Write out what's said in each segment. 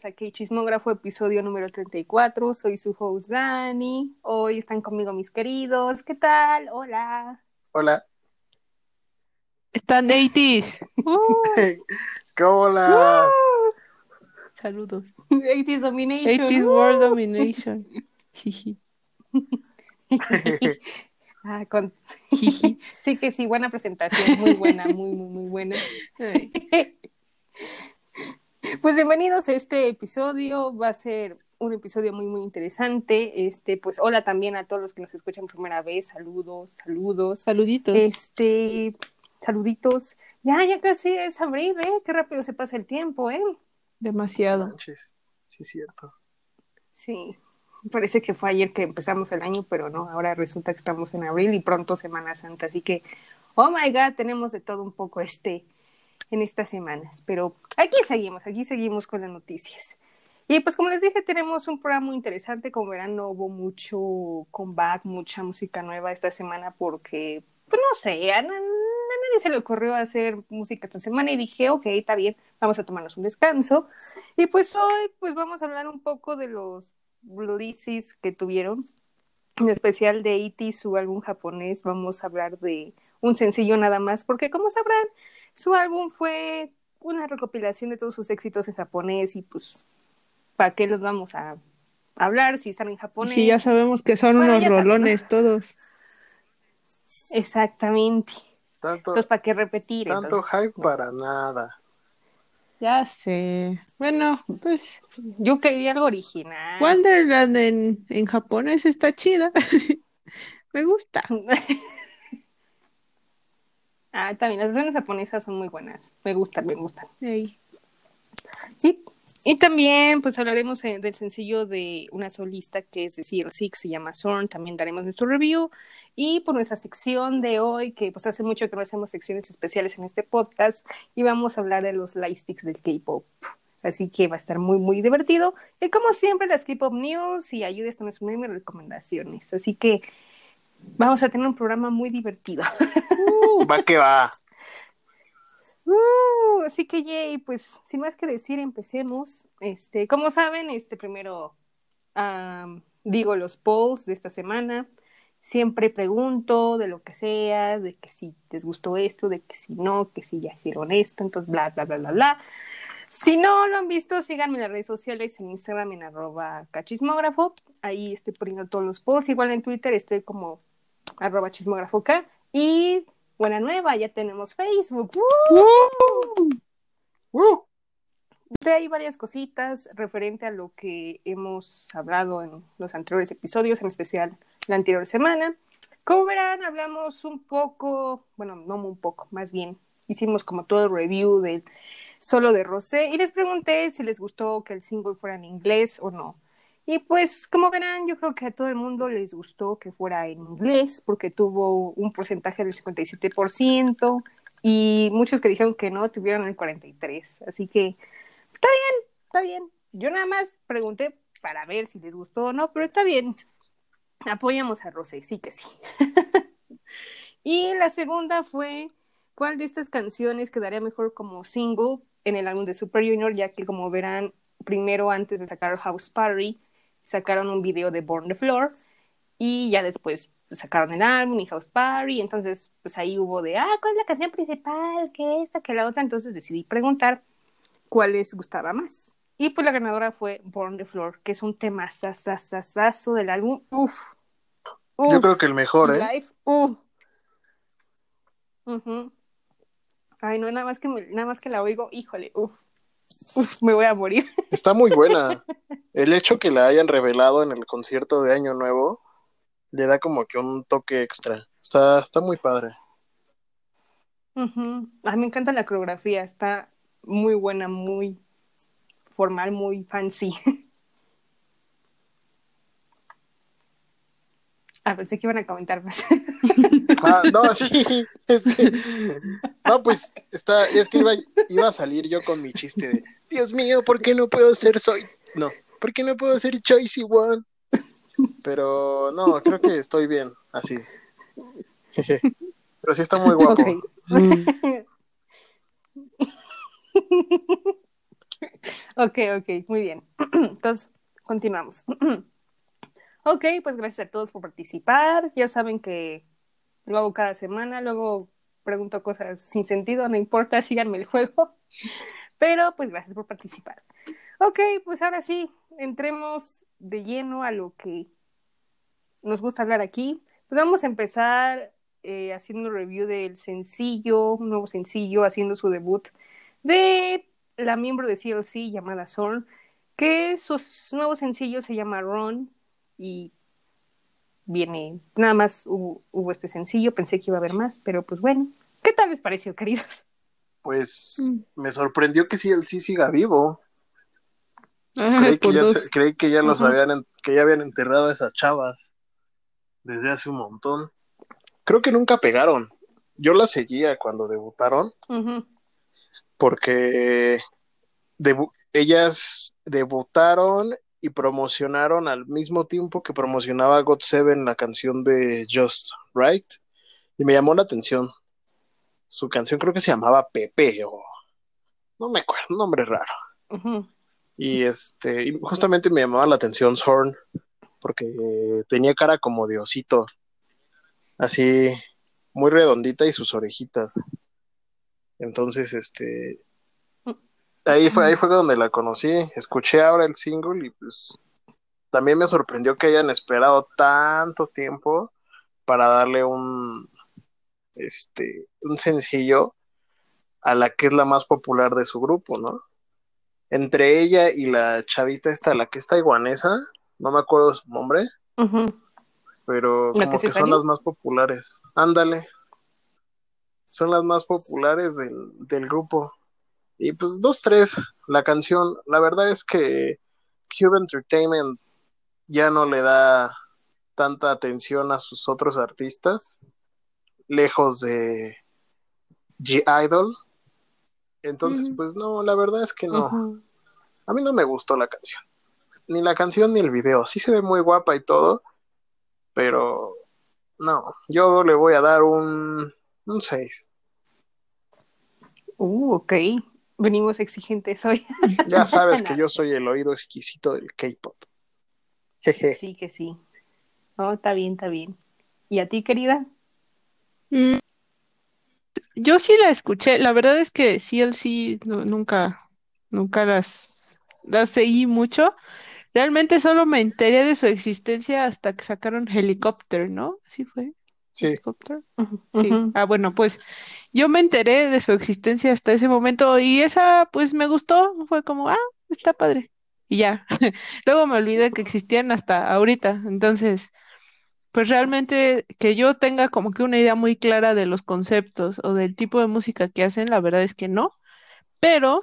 bienvenidos a K-Chismógrafo, episodio número 34. Soy su host Dani. Hoy están conmigo mis queridos. ¿Qué tal? Hola. Hola. Están 80s. ¿Qué hola? Saludos. 80s Domination. 80s World Domination. Ah, con... sí que sí, buena presentación, muy buena, muy, muy, muy buena. Pues bienvenidos a este episodio, va a ser un episodio muy, muy interesante. Este, pues hola también a todos los que nos escuchan primera vez, saludos, saludos. Saluditos. Este, saluditos. Ya, ya casi es abril, ¿eh? Qué rápido se pasa el tiempo, ¿eh? Demasiado. Manches. Sí, cierto. Sí, parece que fue ayer que empezamos el año, pero no, ahora resulta que estamos en abril y pronto Semana Santa, así que, oh my god, tenemos de todo un poco este en estas semanas, pero aquí seguimos, aquí seguimos con las noticias. Y pues como les dije, tenemos un programa muy interesante, como verán no hubo mucho comeback, mucha música nueva esta semana porque, pues no sé, a, na- a nadie se le ocurrió hacer música esta semana y dije, ok, está bien, vamos a tomarnos un descanso. Y pues hoy pues vamos a hablar un poco de los releases que tuvieron, en especial de E.T., su álbum japonés, vamos a hablar de un sencillo nada más, porque como sabrán, su álbum fue una recopilación de todos sus éxitos en japonés y pues, ¿para qué los vamos a hablar si están en japonés? Sí, ya sabemos que son Bueno, unos ya saben, ¿no? rolones todos. Exactamente. Tanto, Entonces, ¿para qué repetir? tanto Entonces, hype para nada. Ya sé. Bueno, pues yo quería algo original. Wonderland en, en japonés está chida. Me gusta. ah, también, las versiones japonesas son muy buenas. Me gustan, me gustan. Sí. Y también, pues hablaremos eh, del sencillo de una solista que es de CL6, se llama Zorn, también daremos nuestro review. Y por nuestra sección de hoy, que pues hace mucho que no hacemos secciones especiales en este podcast, y vamos a hablar de los lightsticks del K-pop. Así que va a estar muy, muy divertido. Y como siempre, las K-pop news y ayudas con sus mis recomendaciones. Así que vamos a tener un programa muy divertido. Va que va. Uh, así que yay, pues sin más que decir, empecemos. Este, como saben, este primero digo los polls de esta semana. Siempre pregunto de lo que sea, de que si les gustó esto, de que si no, que si ya hicieron esto, entonces bla, bla, bla, bla, bla. Si no lo han visto, síganme en las redes sociales, en Instagram, en arroba cachismógrafo. Ahí estoy poniendo todos los posts. Igual en Twitter estoy como arroba chismógrafo K. Y buena nueva, ya tenemos Facebook. ¡Woo! De ahí varias cositas referente a lo que hemos hablado en los anteriores episodios, en especial la anterior semana. Como verán, hablamos un poco, bueno, no un poco, más bien, hicimos como todo el review del solo de Rosé y les pregunté si les gustó que el single fuera en inglés o no. Y pues, como verán, yo creo que a todo el mundo les gustó que fuera en inglés porque tuvo un porcentaje del 57% y muchos que dijeron que no tuvieron el 43%. Así que está bien, está bien. Yo nada más pregunté para ver si les gustó o no, pero está bien. Apoyamos a Rosé, sí que sí. y la segunda fue, ¿cuál de estas canciones quedaría mejor como single en el álbum de Super Junior? Ya que como verán, primero antes de sacar House Party, sacaron un video de Born the Floor y ya después sacaron el álbum y House Party, entonces pues ahí hubo de, ah, ¿cuál es la canción principal? que esta? que la otra? Entonces decidí preguntar cuál les gustaba más. Y pues la ganadora fue Born the Floor, que es un tema sasasasazo del álbum. Uf. Uf. yo creo que el mejor, ¿eh? Uf. Ay, no, nada más que me- nada más que la oigo, híjole, uf. Uf, me voy a morir. Está muy buena. El hecho que la hayan revelado en el concierto de Año Nuevo le da como que un toque extra. Está, está muy padre. Ujú. Ay, me encanta la coreografía, está muy buena, muy formal, muy fancy. Ah, pensé que iban a comentar más. Ah, no, sí, es que, no, pues, está, es que iba, iba a salir yo con mi chiste de, Dios mío, ¿por qué no puedo ser soy, no, ¿por qué no puedo ser Choice One? Pero, no, creo que estoy bien, así. Pero sí está muy guapo. Ok. Mm. Ok, ok, muy bien. Entonces, continuamos. ok, pues gracias a todos por participar. Ya saben que lo hago cada semana, luego pregunto cosas sin sentido, no importa, síganme el juego. Pero pues gracias por participar. Ok, pues ahora sí, entremos de lleno a lo que nos gusta hablar aquí. Pues vamos a empezar eh, haciendo review del sencillo, un nuevo sencillo, haciendo su debut de la miembro de CLC llamada Zorn, que su nuevo sencillo se llama Ron y viene, nada más hubo, hubo, este sencillo, pensé que iba a haber más, pero pues bueno, ¿qué tal les pareció, queridos? Pues mm. me sorprendió que CLC siga vivo. creí, que ya, creí, que ya, los habían, que ya habían enterrado a esas chavas desde hace un montón. Creo que nunca pegaron. Yo las seguía cuando debutaron. Porque ellas debutaron y promocionaron al mismo tiempo que promocionaba God Seven la canción de Just Right. Y me llamó la atención. Su canción creo que se llamaba Pepe o no me acuerdo, un nombre raro. Y este, y justamente me llamaba la atención Zorn porque tenía cara como de osito, así muy redondita y sus orejitas. Entonces, este, ahí fue, ahí fue donde la conocí. Escuché ahora el single y pues también me sorprendió que hayan esperado tanto tiempo para darle un, este, un sencillo a la que es la más popular de su grupo, ¿no? Entre ella y la chavita esta, la que está iguanesa, no me acuerdo su nombre, pero como que, son las más populares. Ándale. Son las más populares del, del grupo. Y pues dos, tres, la canción, la verdad es que Cube Entertainment ya no le da tanta atención a sus otros artistas, lejos de G-Idol. Entonces, pues no, la verdad es que no. A mí no me gustó la canción ni la canción ni el video. Sí se ve muy guapa y todo, pero no, yo le voy a dar un, un 6. Uh, ok. Venimos exigentes hoy. Ya sabes que yo soy el oído exquisito del K-pop. sí, que sí. No, está bien, está bien. ¿Y a ti, querida? Mm, yo sí la escuché. La verdad es que sí, él sí, nunca, nunca las, las seguí mucho. Realmente solo me enteré de su existencia hasta que sacaron Helicopter, ¿no? ¿Sí fue? Sí. ¿Helicopter? Sí. Ah, bueno, pues yo me enteré de su existencia hasta ese momento y esa pues me gustó, fue como, ah, está padre. Y ya. Luego me olvidé que existían hasta ahorita. Entonces, pues realmente que yo tenga como que una idea muy clara de los conceptos o del tipo de música que hacen, la verdad es que no. Pero,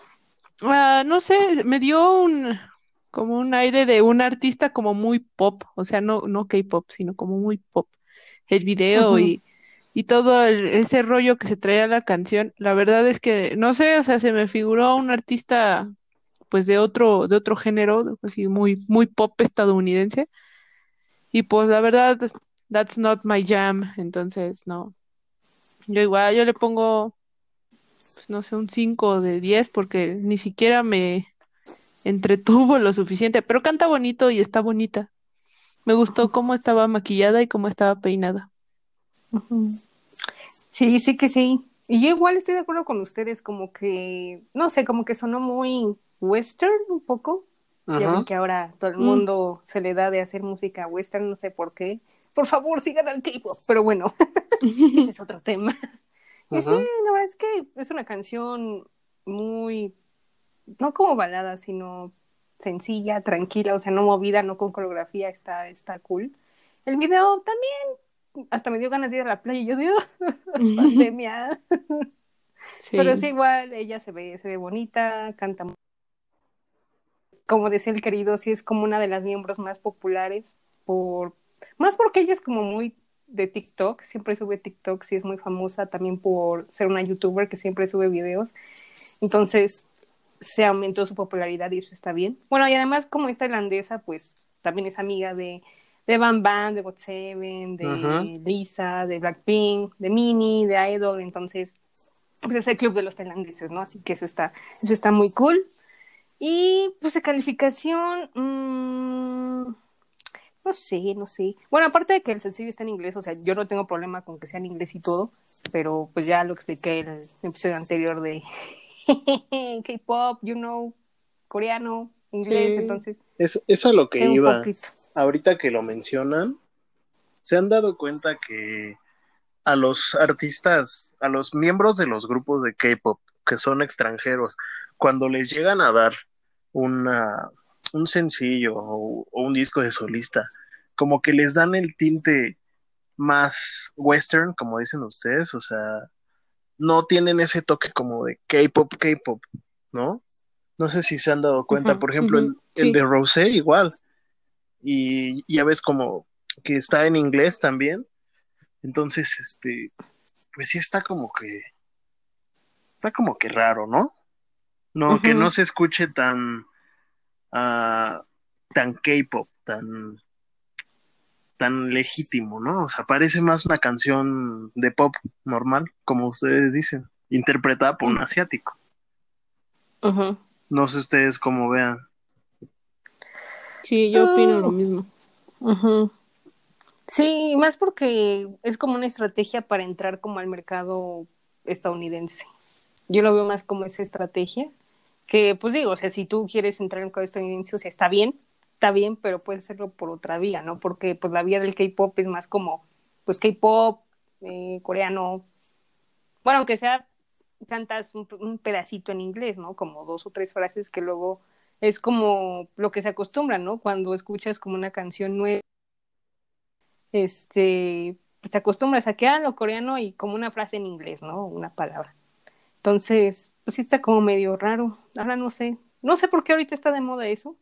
ah, no sé, me dio un, como un aire de un artista como muy pop, o sea, no, no K-pop, sino como muy pop. El video y, y todo ese rollo que se traía la canción, la verdad es que, no sé, o sea, se me figuró un artista pues de otro, de otro género, así muy, muy pop estadounidense. Y pues la verdad, that's not my jam, entonces no. Yo igual, yo le pongo, pues, no sé, un 5 de 10 porque ni siquiera me, entretuvo lo suficiente, pero canta bonito y está bonita. Me gustó cómo estaba maquillada y cómo estaba peinada. Sí, sí que sí. Y yo igual estoy de acuerdo con ustedes, como que, no sé, como que sonó muy western un poco. Ya ven que ahora todo el mm. mundo se le da de hacer música western, no sé por qué. Por favor, sigan al tipo. Pero bueno, ese es otro tema. Y sí, la verdad es que es una canción muy no como balada, sino sencilla, tranquila, o sea, no movida, no con coreografía, está, está cool. El video también, hasta me dio ganas de ir a la playa y yo digo, pandemia. Pero es igual, ella se ve, se ve bonita, canta. Como decía el querido, sí es como una de las miembros más populares, por más porque ella es como muy de TikTok, siempre sube TikTok, sí es muy famosa también por ser una youtuber que siempre sube videos. Entonces, se aumentó su popularidad y eso está bien. Bueno, y además como es tailandesa, pues también es amiga de, de Bam Bam, de GOT7, de Lisa, de Blackpink, de Mini, de Idol, entonces pues es el club de los tailandeses, ¿no? Así que eso está, eso está muy cool. Y pues de calificación, mmm, no sé, no sé. Bueno, aparte de que el sencillo está en inglés, o sea, yo no tengo problema con que sea en inglés y todo, pero pues ya lo expliqué en el episodio anterior de K-pop, you know, coreano, inglés, Sí. entonces. Es, es a lo que iba. poquito. Ahorita que lo mencionan, se han dado cuenta que a los artistas, a los miembros de los grupos de K-pop que son extranjeros, cuando les llegan a dar una, un sencillo o, o un disco de solista, como que les dan el tinte más western, como dicen ustedes, o sea, no tienen ese toque como de K-pop, K-pop, ¿no? No sé si se han dado cuenta, por ejemplo, el, ujú, el sí. de Rosé igual, y ya ves como que está en inglés también, entonces, este, pues sí está como que, está como que raro, ¿no? No, que no se escuche tan, ah, tan K-pop, tan, tan legítimo, ¿no? O sea, parece más una canción de pop normal, como ustedes dicen, interpretada por un asiático. Ujú. No sé ustedes cómo vean. Sí, yo opino Ah. lo mismo. Ujú. Sí, más porque es como una estrategia para entrar como al mercado estadounidense. Yo lo veo más como esa estrategia, que pues digo, o sea, si tú quieres entrar al mercado estadounidense, o sea, está bien, está bien, pero puedes hacerlo por otra vía, ¿no? Porque pues la vía del K-pop es más como, pues K-pop, eh, coreano, bueno, aunque sea cantas un, pedacito en inglés, ¿no? Como dos o tres frases que luego es como lo que se acostumbra, ¿no? Cuando escuchas como una canción nueva, este, pues te acostumbras a que ah, lo coreano y como una frase en inglés, ¿no? Una palabra. Entonces, pues sí está como medio raro. Ahora no sé, no sé por qué ahorita está de moda eso.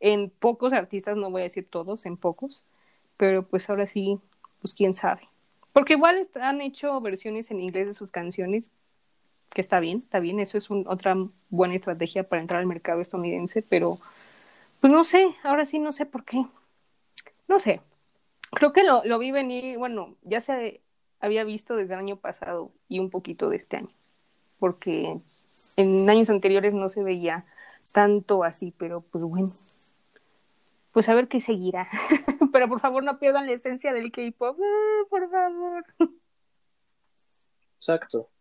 En pocos artistas, no voy a decir todos, en pocos, pero pues ahora sí, pues quién sabe. Porque igual han hecho versiones en inglés de sus canciones, que está bien, está bien, eso es un- otra buena estrategia para entrar al mercado estadounidense, pero pues no sé, ahora sí no sé por qué. No sé, creo que lo, lo vi venir, bueno, ya se había visto desde el año pasado y un poquito de este año, porque en años anteriores no se veía tanto así, pero pues bueno, pues a ver qué seguirá. pero por favor no pierdan la esencia del K-pop, ah, por favor. Exacto.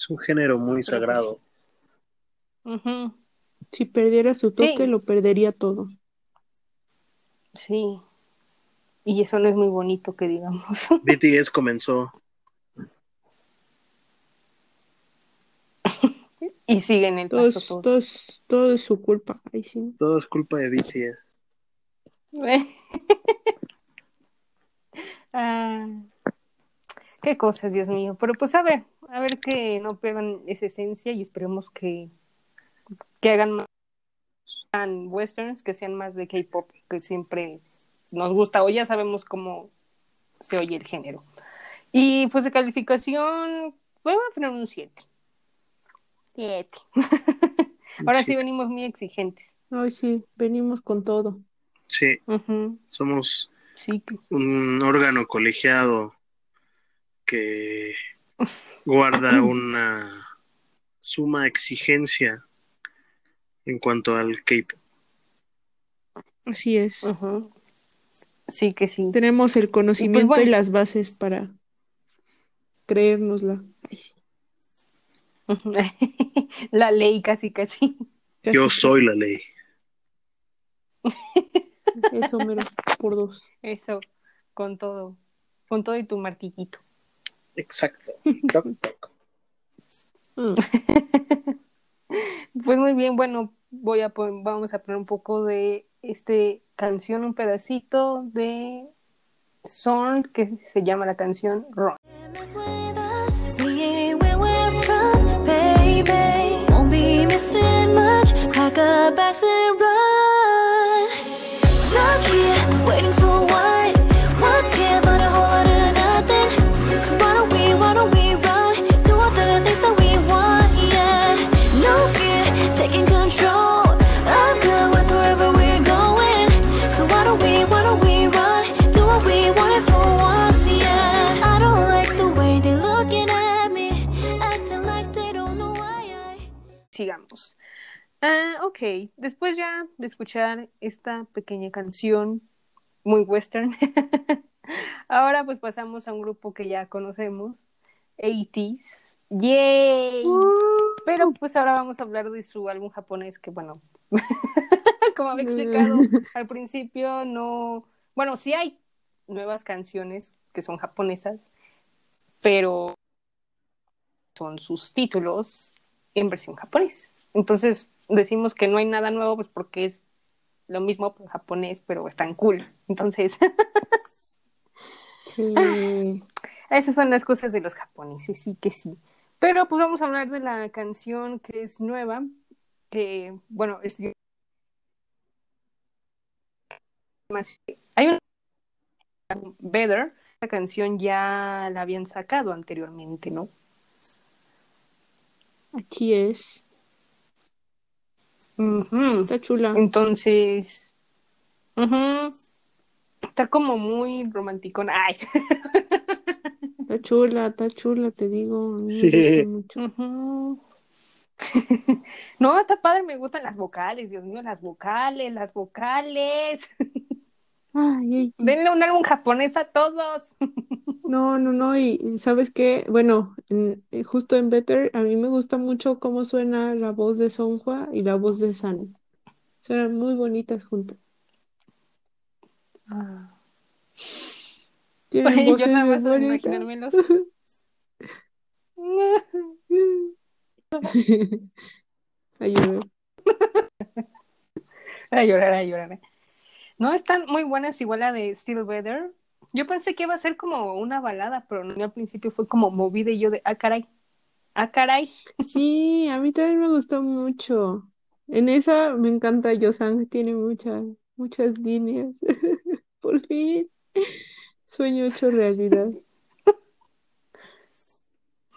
Es un género muy sagrado. Ujú, Si perdiera su toque, Sí. lo perdería todo. Sí, y eso no es muy bonito que digamos. BTS comenzó. y siguen el Todo paso es, todo. todo es, todo es su culpa. Ay, sí. Todo es culpa de BTS. Ah, qué cosas, Dios mío. Pero pues a ver, a ver que no pierdan esa esencia y esperemos que, que hagan más westerns, que sean más de K-pop, que siempre nos gusta o ya sabemos cómo se oye el género. Y pues de calificación, voy a poner un 7. 7. Ahora sí venimos muy exigentes. Ay, sí, venimos con todo. Sí, somos Sí, un órgano colegiado que guarda una suma exigencia en cuanto al K-pop. Así es. sí que sí. Tenemos el conocimiento y, bueno. las bases para creérnosla. La ley casi, casi. Yo soy la ley. Eso, mero, por dos. Eso, con todo, con todo y tu martillito. Exacto. Toc, toc. Mm. Pues muy bien, bueno, voy a pon- vamos a poner un poco de este canción, un pedacito de Zorn que se llama la canción with ok. Después ya de escuchar esta pequeña canción muy western, ahora pues pasamos a un grupo que ya conocemos, 80s. ¡Yay! Pero pues ahora vamos a hablar de su álbum japonés que bueno, como había explicado al principio, no, bueno, sí hay nuevas canciones que son japonesas, pero son sus títulos en versión japonés. Entonces decimos que no hay nada nuevo, pues porque es lo mismo en japonés, pero están cool. Entonces, Sí. esas son las cosas de los japoneses, sí que sí. Pero pues vamos a hablar de la canción que es nueva, que, bueno, es... Hay una Better, esa canción ya la habían sacado anteriormente, ¿no? Aquí es. Ujú. Está chula. Entonces, ujú, está como muy romanticona. Ay. Está chula, está chula, te digo. Gusta mucho. Ujú. No, está padre, me gustan las vocales, Dios mío, las vocales, las vocales. Ay, ay, Denle un álbum japonés a todos. No, no, no, y ¿sabes qué? Bueno, en- eh, justo en Better, a mí me gusta mucho cómo suena la voz de Songhua y la voz de San. Suenan muy bonitas juntas. Tienen Oye, yo voces nada muy más imaginármelos. A llorar. A llorar, a llorar. No, están muy buenas, igual la de Still Weather. Yo pensé que iba a ser como una balada, pero no, al principio fue como movida y yo de, ah, caray, ah, caray. Sí, a mí también me gustó mucho. En esa me encanta Yosang, tiene muchas, muchas líneas. Por fin, sueño hecho realidad.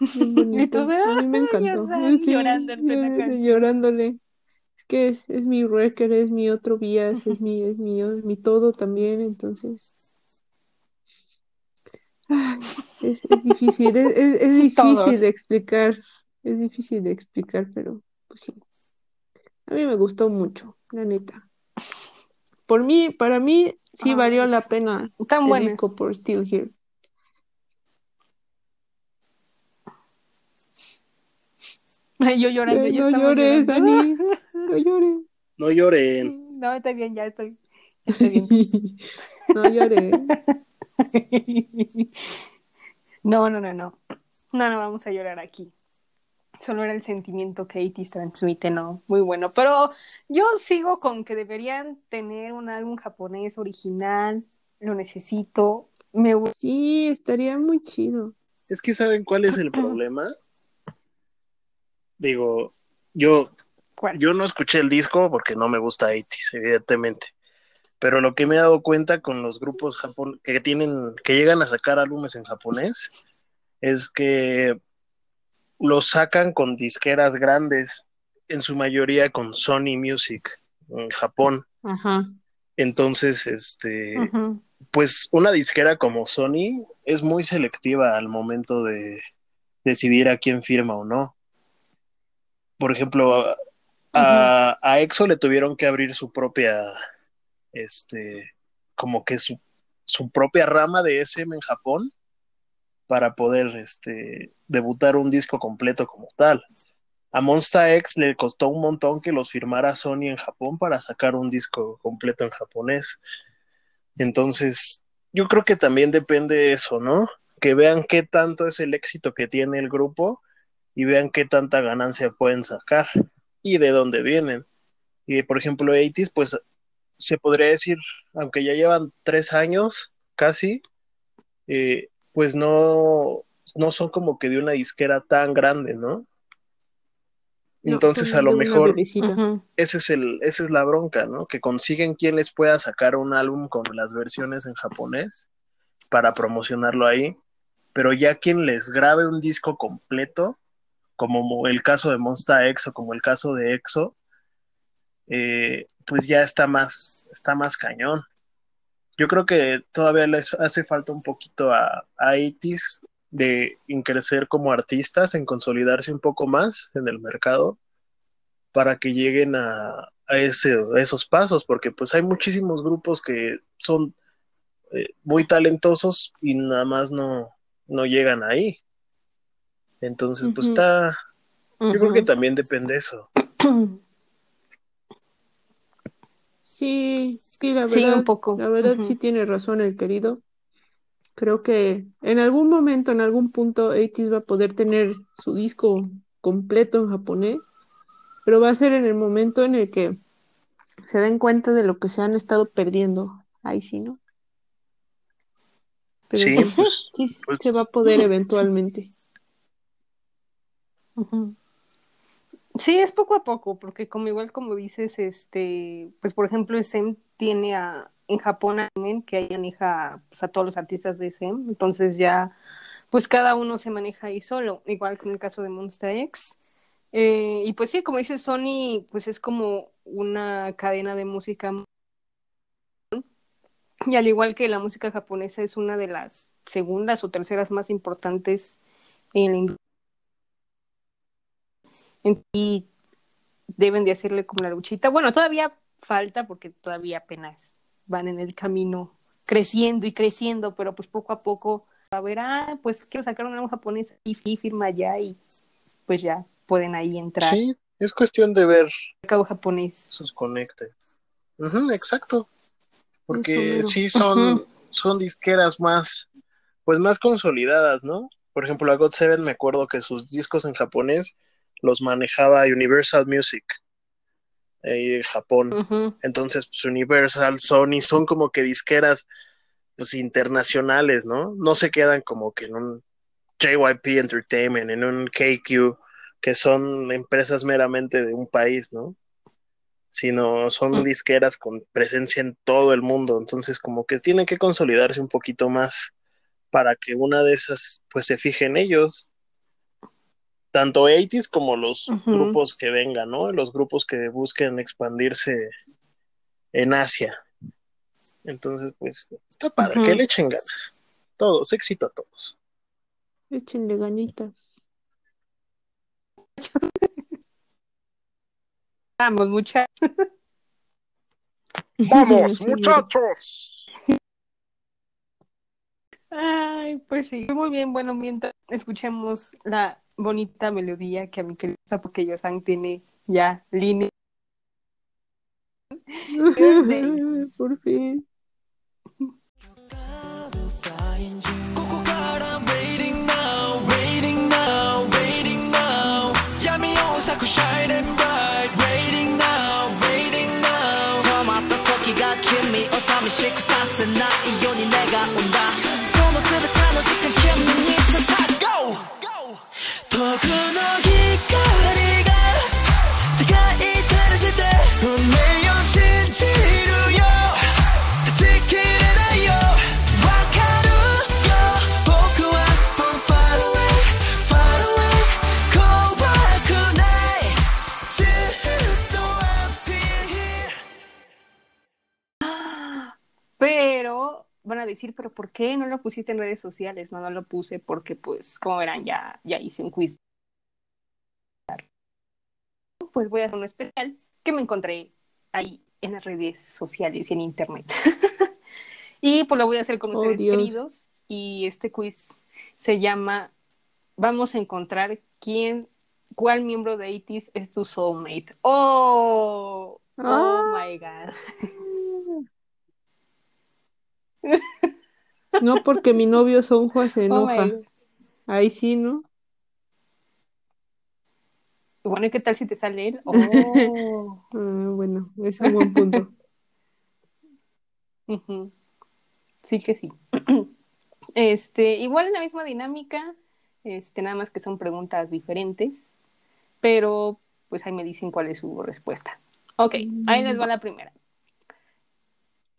Y bonito. tú de, A mí me "Ay, encantó. Yosang", Sí, llorándote en la yo- canción. llorándole. Es que es, es mi wrecker, es mi otro bias, es mi, es mi, es mi todo también, entonces. Ay, es, es difícil, es, es, es difícil Todos. de explicar, es difícil de explicar, pero pues sí. A mí me gustó mucho, la neta. Por mí, para mí, sí valió la pena Tan el buena. disco por Still Here. Yo llorando, yo no llores, llorando. Dani, no llores. No lloren. No, está bien, ya estoy. ya estoy bien. No llores. No, no, no, no. No, no vamos a llorar aquí. Solo era el sentimiento que ATEEZ transmite, ¿no? Muy bueno. Pero yo sigo con que deberían tener un álbum japonés original. Lo necesito. Me gusta. Sí, estaría muy chido. Es que ¿saben cuál es el problema? Digo, yo, ¿Cuál? yo no escuché el disco porque no me gusta 80s, evidentemente. Pero lo que me he dado cuenta con los grupos japon que tienen, que llegan a sacar álbumes en japonés, es que los sacan con disqueras grandes, en su mayoría con Sony Music en Japón. Ajá. Entonces, este, pues una disquera como Sony es muy selectiva al momento de decidir a quién firma o no. Por ejemplo, a, a- a EXO le tuvieron que abrir su propia, este, como que su, su propia rama de SM en Japón para poder, este, debutar un disco completo como tal. A Monsta X le costó un montón que los firmara Sony en Japón para sacar un disco completo en japonés. Entonces, yo creo que también depende de eso, ¿no? Que vean qué tanto es el éxito que tiene el grupo y vean qué tanta ganancia pueden sacar y de dónde vienen. Y por ejemplo, 80s, pues se podría decir, aunque ya llevan tres años casi, eh, pues no, no son como que de una disquera tan grande, ¿no? No, Entonces, a lo mejor ese es el, esa es la bronca, ¿no? Que consiguen quien les pueda sacar un álbum con las versiones en japonés para promocionarlo ahí, pero ya quien les grabe un disco completo, como el caso de Monsta X o como el caso de EXO, eh, pues ya está más, está más cañón. Yo creo que todavía les hace falta un poquito a, a 80s de en crecer como artistas, en consolidarse un poco más en el mercado para que lleguen a, a, ese, esos pasos, porque pues hay muchísimos grupos que son eh, muy talentosos y nada más no, no llegan ahí. Entonces, pues está, yo creo que también depende eso. Sí, sí, la Sí, verdad, un poco. la verdad sí tiene razón el querido. Creo que en algún momento, en algún punto, ATEEZ va a poder tener su disco completo en japonés, pero va a ser en el momento en el que se den cuenta de lo que se han estado perdiendo. Ahí sí, ¿no? Pero Sí, pues, pues, sí, pues, se va a poder eventualmente. Sí, es poco a poco, porque como igual como dices, este, pues por ejemplo, SM tiene a, en Japón a que ahí maneja pues, a todos los artistas de SM, entonces ya, pues cada uno se maneja ahí solo, igual con el caso de Monster X. Eh, y pues sí, como dice Sony, pues es como una cadena de música, y al igual que la música japonesa es una de las segundas o terceras más importantes en la industria y deben de hacerle como la luchita. Bueno, todavía falta porque todavía apenas van en el camino creciendo y creciendo, pero pues poco a poco a ver, ah, pues quiero sacar un álbum japonés y fi- firma ya y pues ya pueden ahí entrar sí, es cuestión de ver mercado japonés. sus conectes. Exacto. Porque sí son, son disqueras más, pues más consolidadas, ¿no? Por ejemplo, a God Seven me acuerdo que sus discos en japonés los manejaba Universal Music de Japón. Entonces, pues Universal, Sony son como que disqueras pues internacionales, ¿no? No se quedan como que en un JYP Entertainment, en un KQ, que son empresas meramente de un país, ¿no? Sino son Mm. disqueras con presencia en todo el mundo, entonces como que tienen que consolidarse un poquito más para que una de esas pues se fije en ellos. Tanto 80s como los grupos que vengan, ¿no? Los grupos que busquen expandirse en Asia. Entonces, pues, está padre, que le echen ganas. Todos, éxito a todos. Échenle ganitas. Vamos, mucha. ¡Vamos, muchachos! Ay, pues sí, muy bien. Bueno, mientras escuchemos la bonita melodía que a mí que me gusta porque Yosan tiene ya línea. Por fin. A decir, pero ¿por qué no lo pusiste en redes sociales? No, no lo puse porque, pues, como verán, ya, ya hice un quiz. Pues voy a hacer un especial que me encontré ahí en las redes sociales y en internet. y pues lo voy a hacer con Oh, ustedes, Dios. queridos. Y este quiz se llama Vamos a encontrar quién, cuál miembro de ITIS es tu soulmate. ¡Oh! ¡Oh, Ah. my God! No porque mi novio Sonja se Oh, enoja. God. Ahí sí, ¿no? Bueno, ¿y qué tal si te sale él? Oh. Ah, bueno, es un buen punto. Sí que sí. Este, igual en la misma dinámica, este, nada más que son preguntas diferentes, pero pues ahí me dicen cuál es su respuesta. Ok, ahí les va la primera.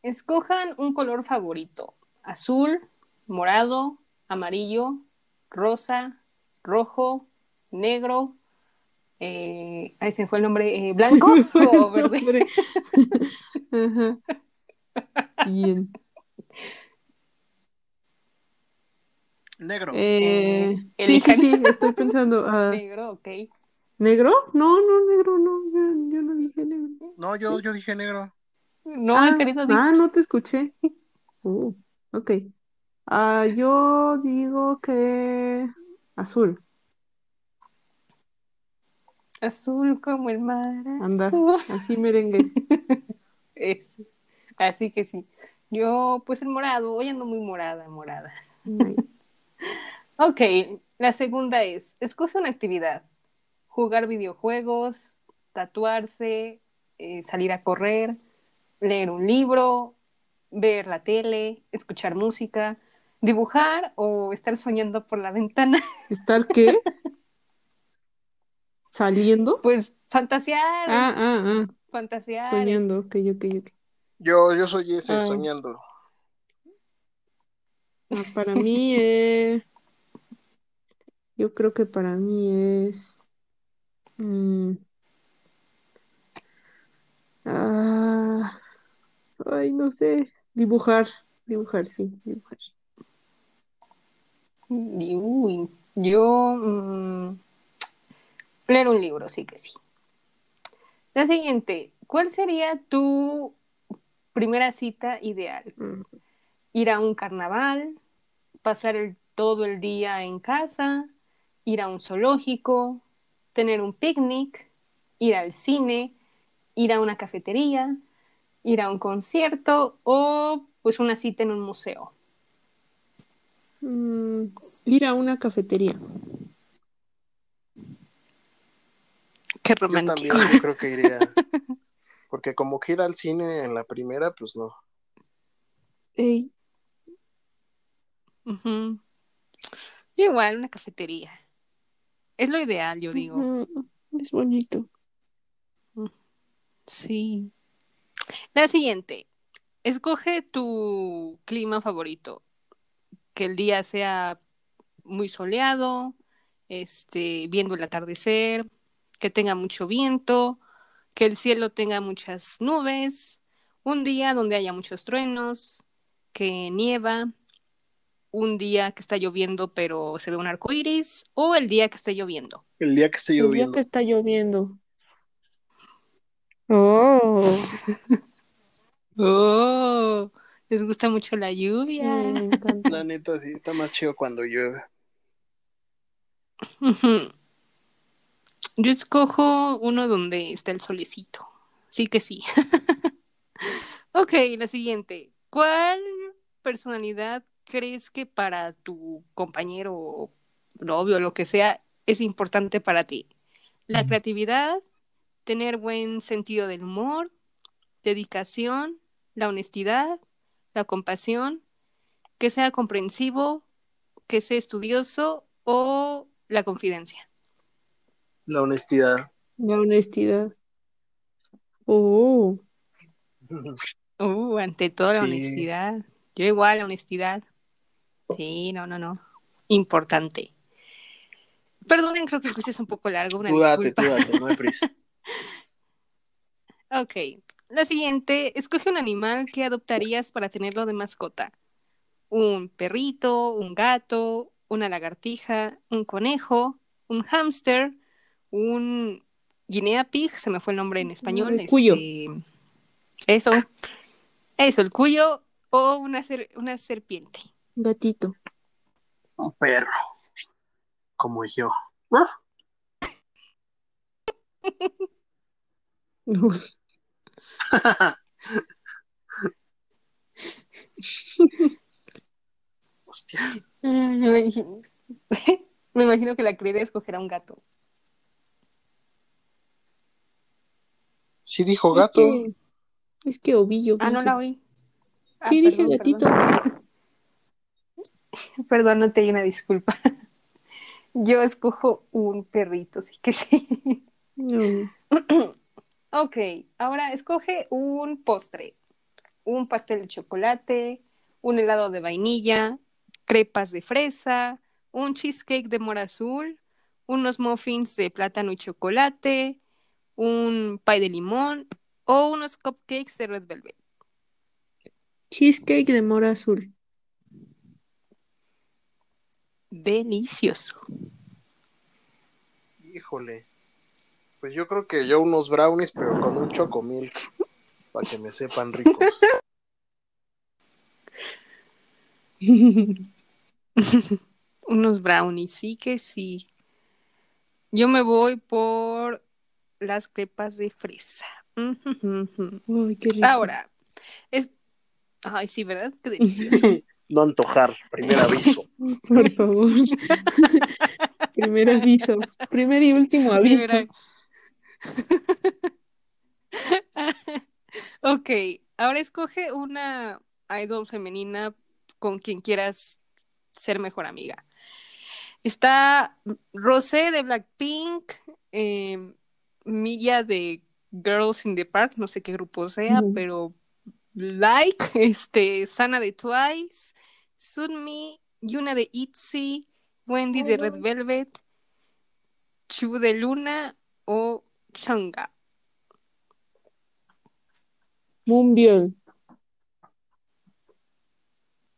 Escojan un color favorito: azul, morado, amarillo, rosa, rojo, negro. Eh, ahí se fue el nombre, eh, blanco o verde. Ajá. Bien. Negro. Eh, Eh, sí, sí, estoy pensando. ah, Negro, ok. ¿Negro? No, no, negro, no. Yo, yo no dije negro. No, yo, yo dije negro. No, ah, ah, no te escuché. Uh, ok. Ah, yo digo que azul. azul como el mar. Anda, azul. así merengue. Eso. Así que sí. Yo, pues el morado, hoy ando muy morada, morada. Nice. Ok, la segunda es, escoge una actividad. Jugar videojuegos, tatuarse, eh, salir a correr, leer un libro, ver la tele, escuchar música, dibujar o estar soñando por la ventana. ¿Estar qué? ¿Saliendo? Pues fantasear, Ah, ah, ah. fantasear. Soñando. Ok, ok, ok. Yo, yo soy ese Ah. soñando. Ah, para mí es. Yo creo que para mí es. mm, ah, ay, no sé. Dibujar. Dibujar, sí, dibujar. Uy, yo mm, leer un libro, sí que sí. La siguiente, ¿cuál sería tu primera cita ideal? Mm, Ir a un carnaval, pasar el- todo el día en casa, ir a un zoológico, tener un picnic, ir al cine, ir a una cafetería, ir a un concierto o pues una cita en un museo. mm, ir a una cafetería. Qué Yo también yo creo que iría. Porque como que ir al cine en la primera, pues no. Ey. Yo igual, una cafetería. Es lo ideal, yo digo. es bonito. Sí. La siguiente. Escoge tu clima favorito. Que el día sea muy soleado, este, viendo el atardecer, que tenga mucho viento, que el cielo tenga muchas nubes, un día donde haya muchos truenos, que nieva, un día que está lloviendo pero se ve un arco iris, o el día que esté lloviendo. El día que esté El día lloviendo. que está lloviendo. Oh, Oh, les gusta mucho la sí, lluvia. me encanta. La neta, sí, está más chido cuando llueve. Yo escojo uno donde está el solecito. Sí que sí. Ok, la siguiente. ¿Cuál personalidad crees que para tu compañero o novio o lo que sea es importante para ti? La creatividad, tener buen sentido del humor, dedicación, la honestidad, la compasión, que sea comprensivo, que sea estudioso o la confidencia. La honestidad. La honestidad. Oh, Uh, ante todo la Sí. honestidad. Yo igual, la honestidad. Sí, no, no, no. Importante. Perdonen, creo que el quiz es un poco largo, una Tú date, disculpa. tú date, no hay prisa. Ok. La siguiente, escoge un animal que adoptarías para tenerlo de mascota. Un perrito, un gato, una lagartija, un conejo, un hámster, un guinea pig, se me fue el nombre en español. El cuyo. este, Eso. Eso, el cuyo o una, ser- una serpiente. gatito. Un perro. Como yo. Hostia. Me imagino, me imagino que la querida escogerá un gato. Sí dijo gato. Es que, es que ovillo. Ah, no la oí. Ah, Sí, dije perdón, gatito. Perdón. Perdón, no te di una disculpa. Yo escojo un perrito, sí que sí. No. Ok, ahora escoge un postre. Un pastel de chocolate, un helado de vainilla, crepas de fresa, un cheesecake de mora azul, unos muffins de plátano y chocolate, un pie de limón o unos cupcakes de red velvet. Cheesecake de mora azul. Delicioso. Híjole. Pues yo creo que yo unos brownies, pero con un chocomilk, para que me sepan ricos. Unos brownies, sí que sí. Yo me voy por las crepas de fresa. Ay, qué rico. Ahora, es... Ay, sí, ¿verdad? Qué delicioso. No antojar, primer aviso. Por favor. Primer aviso. Primer y último aviso. Primera- ok, ahora escoge una idol femenina con quien quieras ser mejor amiga. Está Rosé de Blackpink, eh, Milla de Girls in the Park, no sé qué grupo sea, pero Like, este, Sana de Twice, Sunmi, Yuna de ITZY, Wendy de Red Velvet, Chu de Luna o Changa. Moonbyul.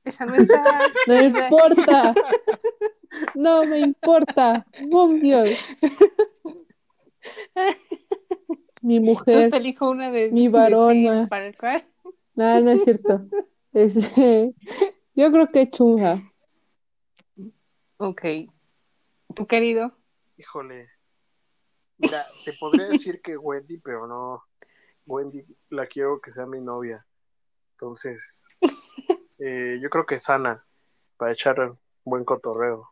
Esa no está. No importa. No me importa. Moonbyul. Mi mujer. te elijo una de. mi varona. ¿Para cuál? No, no es cierto. Es, eh, yo creo que Chunja. Ok. ¿Tu querido? Híjole. Mira, te podría decir que Wendy, pero no. Wendy la quiero que sea mi novia. Entonces, eh, yo creo que Sana, para echar buen cotorreo.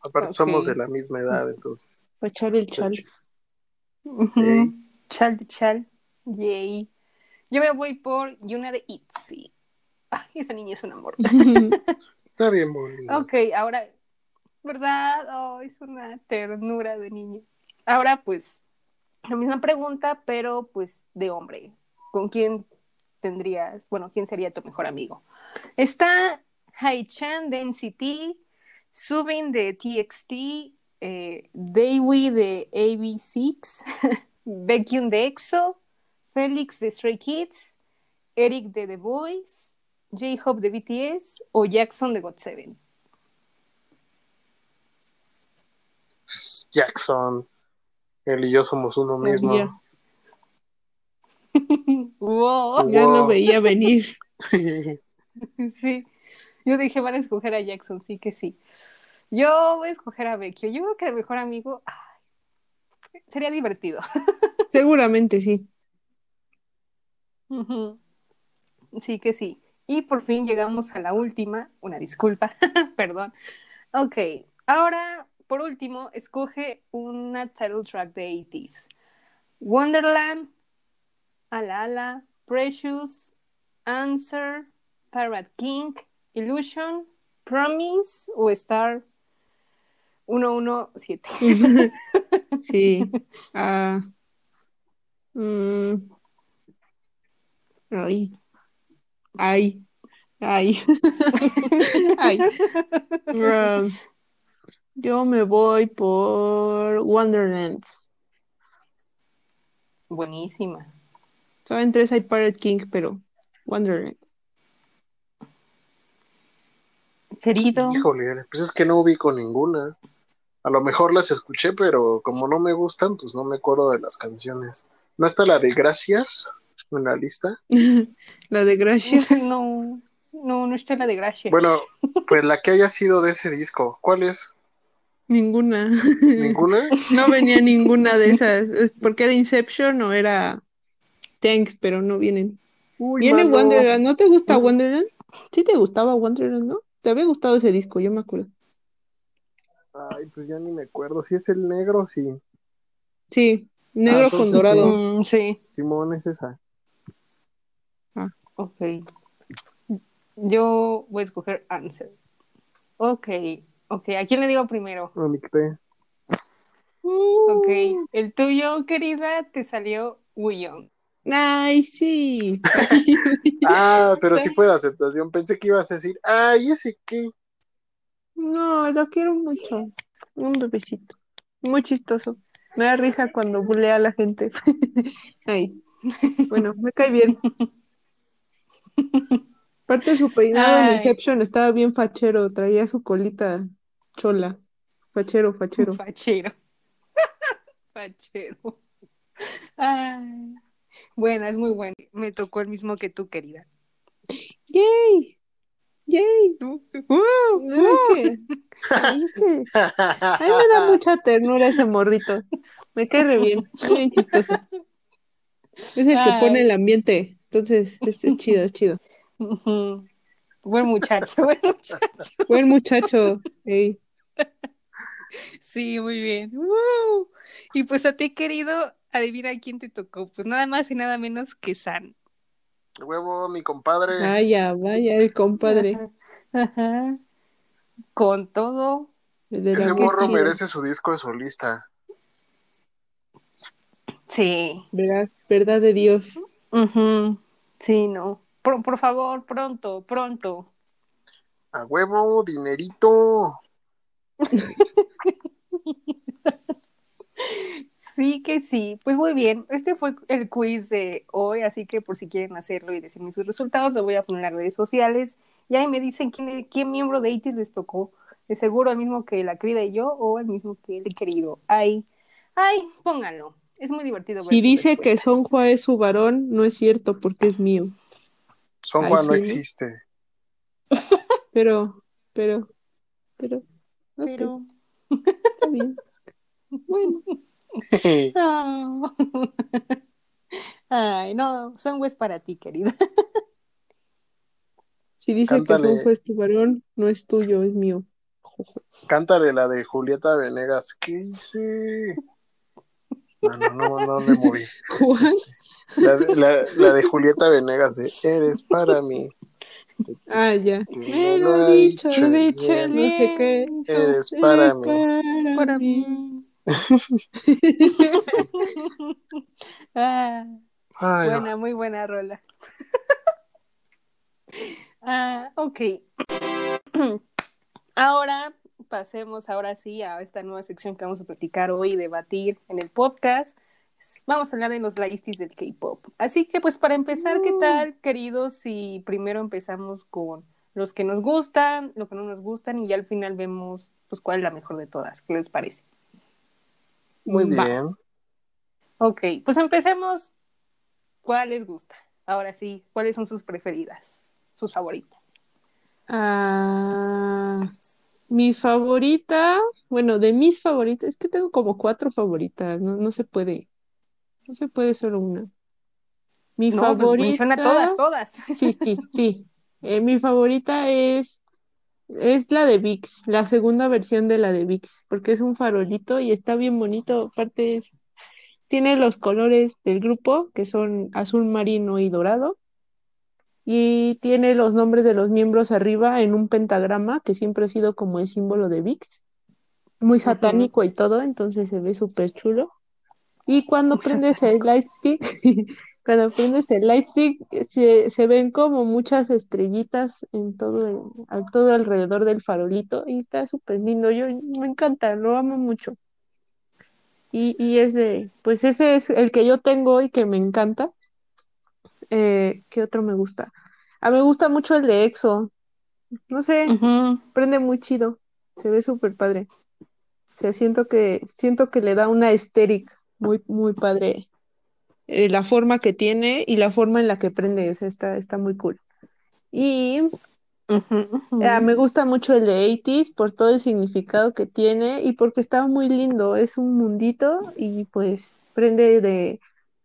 Aparte, somos de la misma edad, entonces. Para echar el chal. Chal de chal. Yay. Yo me voy por Yuna de ITZY. Ay, esa niña es un amor. Está bien bonito. Ok, ahora, ¿verdad? Oh, es una ternura de niño. Ahora, pues, la misma pregunta, pero pues de hombre. ¿Con quién tendrías, bueno, quién sería tu mejor amigo? Está Haichan de NCT, Subin de TXT, eh, Dewey de AB6, Baekhyun de EXO, Felix de Stray Kids, Eric de The Boys, J-Hope de BTS o Jackson de GOT7. Jackson. Él y yo somos uno Sabía. mismo. Wow. Ya lo veía venir. Sí. Yo dije, van a escoger a Jackson, sí que sí. Yo voy a escoger a Vecchio. Yo creo que de mejor amigo ay, sería divertido. Seguramente sí. Sí que sí. Y por fin llegamos a la última. Una disculpa, perdón. Ok, ahora por último, escoge una title track de 80s. Wonderland, Ala Ala, Precious, Answer, Parrot King, Illusion, Promise o Star 117. Sí. Ah. Mm. Ay. Ay. Ay. Ay. Um, yo me voy por Wonderland. Buenísima. Solo en tres hay Pirate King, pero Wonderland. Querido. Híjole, pues es que no ubico ninguna. A lo mejor las escuché, pero como no me gustan, pues no me acuerdo de las canciones. ¿No está la de Gracias en la lista? La de Gracias. No, no, no está la de Gracia. Bueno, pues la que haya sido de ese disco. ¿Cuál es? Ninguna. ¿Ninguna? No venía ninguna de esas. Es Porque era Inception o era Thanks, pero no vienen. Uy, Viene mano. Wonderland. ¿No te gusta No. Wonderland? Sí te gustaba Wonderland, ¿no? Te había gustado ese disco, yo me acuerdo. Ay, pues ya ni me acuerdo. Si es el negro, sí. Sí, negro Ah, con dorado. Mm, sí, Simón es esa. ok. Yo voy a escoger Answer. Ok, ok. ¿A quién le digo primero? Que te- Ok, el tuyo, querida, te salió Wooyoung. Ay, sí. Ah, pero sí fue de aceptación. Pensé que ibas a decir, ay, ese qué. No, lo quiero mucho. Un bebecito. Muy chistoso. Me da risa cuando bulea a la gente. Ay. Bueno, me cae bien. Aparte su peinado en. Inception estaba bien fachero, traía su colita chola. Fachero, fachero. Fachero. Fachero. Ay. Buena, es muy buena. Me tocó el mismo que tú, querida. ¡Yay! ¡Yay! Uh, es que, ay, es que a mí me da mucha ternura ese morrito. Me cae re bien, es bien chistoso. Es el que pone el ambiente, entonces es, es chido, es chido. Buen muchacho, buen muchacho. Buen muchacho. ey. Sí, muy bien. Y pues a ti, querido, adivina quién te tocó. Pues nada más y nada menos que San. Huevo, mi compadre. Vaya, vaya, el compadre. Ajá. Ajá. Con todo. Ese morro sí, merece su disco de solista. Sí. ¿Verdad, verdad de Dios. Sí, no. Por, por favor, pronto, pronto. A huevo, dinerito. Sí que sí. Pues muy bien. Este fue el quiz de hoy, así que por si quieren hacerlo y decirme sus resultados, lo voy a poner en las redes sociales. Y ahí me dicen quién, quién miembro de ITIS les tocó. De seguro el mismo que la querida y yo o el mismo que el querido. Ay, ay, pónganlo. Es muy divertido. ver Si dice que. Son Juan es su varón, no es cierto porque es mío. Son Juan no sí, ¿no? existe. Pero, pero, pero, Pero... está bien. Bueno, Ah. Ay, no, son es para ti, querida. si dice que Cántale. Son Juan es tu varón, no es tuyo, es mío. Cántale la de Julieta Venegas. ¿Qué hice? No, no, no, no me moví. Juan, La, de- la, la de Julieta Venegas de Eres para mí. Ah, ya. Me no lo lo he has dicho, dicho no bien. sé qué. Eres para mí. para Para mí. mí. Ah, Ay, no. buena, muy buena rola. Ah, ok. Ahora pasemos ahora sí a esta nueva sección que vamos a platicar hoy y debatir en el podcast. Vamos a hablar de los listis del K-pop. Así que, pues, para empezar, ¿qué tal, queridos? Si primero empezamos con los que nos gustan, lo que no nos gustan, y ya al final vemos, pues, cuál es la mejor de todas. ¿Qué les parece? Muy Va. bien. Ok, pues empecemos. ¿Cuál les gusta? Ahora sí, ¿cuáles son sus preferidas? Sus favoritas. Ah, mi favorita, bueno, de mis favoritas, es que tengo como cuatro favoritas, no, no se puede, no se puede solo una. Mi No, pues, menciona favorita, todas, todas. sí, sí, sí. Eh, mi favorita es, es la de VIX, la segunda versión de la de VIX, porque es un farolito y está bien bonito. Aparte, es- tiene los colores del grupo, que son azul marino y dorado. Y tiene los nombres de los miembros arriba en un pentagrama, que siempre ha sido como el símbolo de VIX. Muy satánico y todo, entonces se ve súper chulo. Y cuando prendes el light stick, cuando prendes el light stick, se, se ven como muchas estrellitas en todo, el- a todo alrededor del farolito y está súper lindo. Yo me encanta, lo amo mucho. Y, y es de, pues ese es el que yo tengo y que me encanta. Eh, ¿qué otro me gusta? Ah, me gusta mucho el de EXO. No sé, prende muy chido. Se ve súper padre. O sea, siento que, siento que le da una estética muy, muy padre. eh, la forma que tiene y la forma en la que prende. O sea, está, está muy cool. Y Ujú, ujú. ah, me gusta mucho el de 80s por todo el significado que tiene y porque está muy lindo. Es un mundito y pues prende de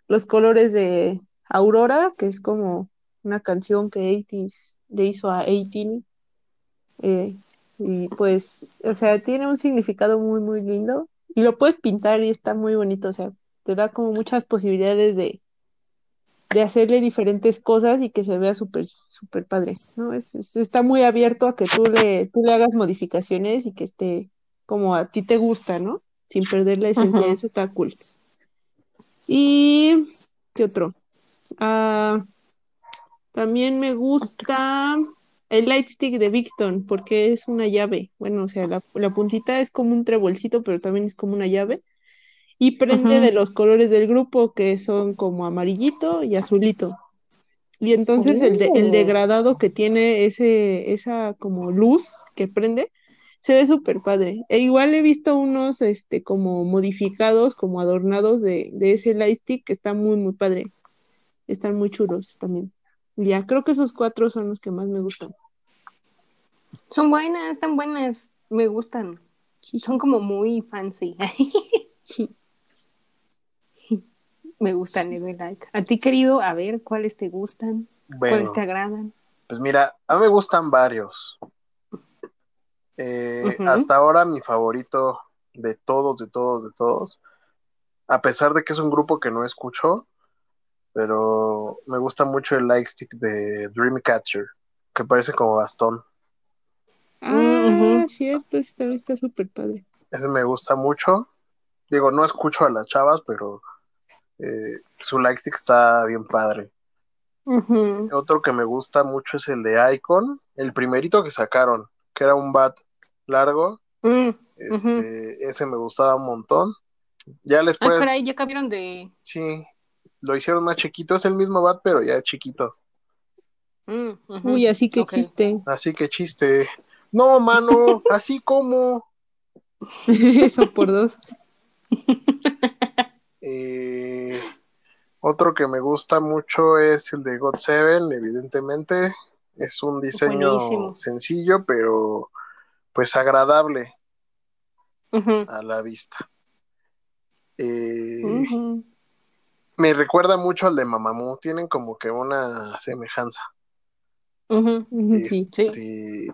los colores de Aurora, que es como una canción que 80s le hizo a 18. eh, y pues, o sea, tiene un significado muy, muy lindo. Y lo puedes pintar y está muy bonito. O sea, te da como muchas posibilidades de, de hacerle diferentes cosas y que se vea súper, súper padre, ¿no? Es, es- está muy abierto a que tú le, tú le hagas modificaciones y que esté como a ti te gusta, ¿no? Sin perder la esencia, Ujú. eso está cool. Y, ¿qué otro? Ah, también me gusta el light stick de Victon, porque es una llave. Bueno, o sea, la, la puntita es como un trebolcito, pero también es como una llave. Y prende de los colores del grupo, que son como amarillito y azulito. Y entonces el, de- el Oh. degradado que tiene ese, esa como luz que prende, Se ve súper padre. E igual he visto unos, este, como modificados, como adornados de, de ese lightstick que está muy, muy padre. Están muy chulos también. Ya, creo que esos cuatro son los que más me gustan. Son buenas, están buenas. Me gustan. Son como muy fancy. Sí. me gustan, le doy like. A ti, querido, a ver, ¿cuáles te gustan? Bueno, ¿Cuáles te agradan? pues mira, a mí me gustan varios. Eh. Hasta ahora mi favorito de todos, de todos, de todos, a pesar de que es un grupo que no escucho, pero me gusta mucho el lightstick de Dreamcatcher, que parece como bastón. Ah, Ujú. cierto, está está súper padre. Ese me gusta mucho. Digo, no escucho a las chavas, pero eh, su lightstick está bien padre. Otro que me gusta mucho es el de Icon, el primerito que sacaron, que era un bat largo. Mm. Este, ese me gustaba un montón. Ya Ah, después, caray, ya cambiaron de. sí, lo hicieron más chiquito, es el mismo bat, pero ya es chiquito. Mm. Uy, así que chiste. Así que chiste. No, mano, así como. Eso por dos. Eh, otro que me gusta mucho es el de God Seven, evidentemente. Es un diseño Buenísimo. sencillo, pero pues agradable a la vista. Eh. Me recuerda mucho al de Mamamoo, tienen como que una semejanza. Ujú. Ujú, Sí, Este,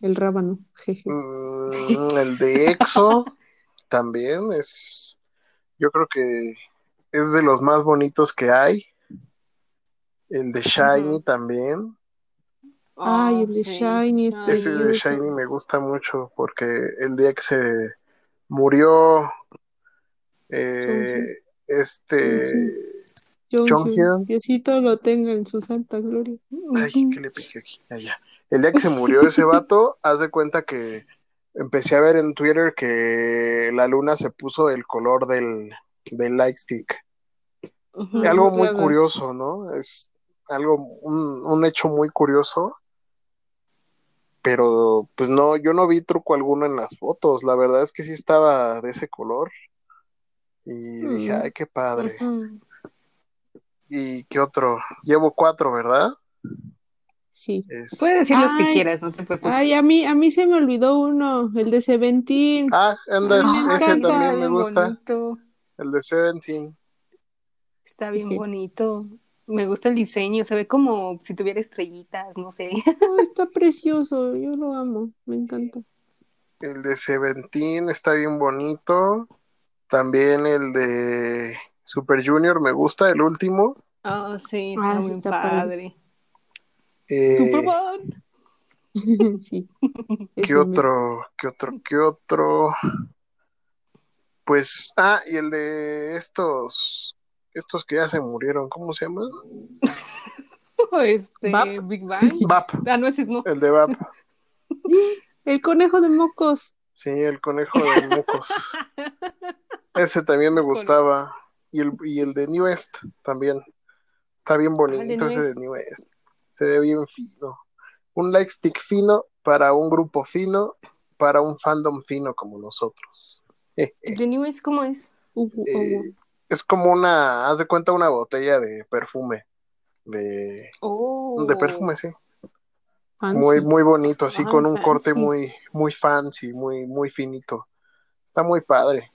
el rábano. Jeje. mm, el de EXO también es, yo creo que es de los más bonitos que hay. El de Shiny también. Ay, el de sí. Shiny está Ese de. Shiny me gusta mucho porque el día que se murió eh, este Jonghyun. Diosito lo tenga en su santa gloria. Ay, ¿qué le piqué aquí? Allá. El día que se murió ese vato, haz de cuenta que empecé a ver en Twitter que la luna se puso el color del, del lightstick. Ujú. Algo muy claro. curioso, ¿no? Es algo, un, un hecho muy curioso. Pero, pues no, yo no vi truco alguno en las fotos. La verdad es que sí estaba de ese color. Y dije, ay, qué padre. ¿Y qué otro? Llevo cuatro, ¿verdad? Sí. Es- Puedes decir los que quieras, no te preocupes. Ay, a mí, a mí se me olvidó uno, el de Seventeen. Ah, anda, Ay, me ese encanta. también me gusta. bonito. El de Seventeen. Está bien Sí. bonito. Me gusta el diseño, se ve como si tuviera estrellitas, no sé. Oh, está precioso, yo lo amo, me encanta. El de Seventeen está bien bonito. También el de Super Junior me gusta, el último. Ah, sí, Ah, está sí muy está padre. padre. Eh, Superman. Sí. ¿Qué otro? ¿Qué otro? ¿Qué otro? Pues, ah, y el de estos, estos que ya se murieron, ¿cómo se llaman? Este, Bap. Big Bang. Vap, Ah, no, ese es no. el de Vap. El conejo de mocos. Sí, el conejo de mocos. Ese también me gustaba. Y el, y el de New West también. Está bien bonito New ese de. New West. Se ve bien fino. Un like stick fino para un grupo fino, para un fandom fino como nosotros. ¿El de New es cómo es? Uh, uh, Eh, uh, es como una, haz de cuenta, una botella de perfume. De, Oh. de perfume, sí. fancy. Muy, muy bonito, así Ah, con un corte muy, muy fancy, muy, muy finito. Está muy padre.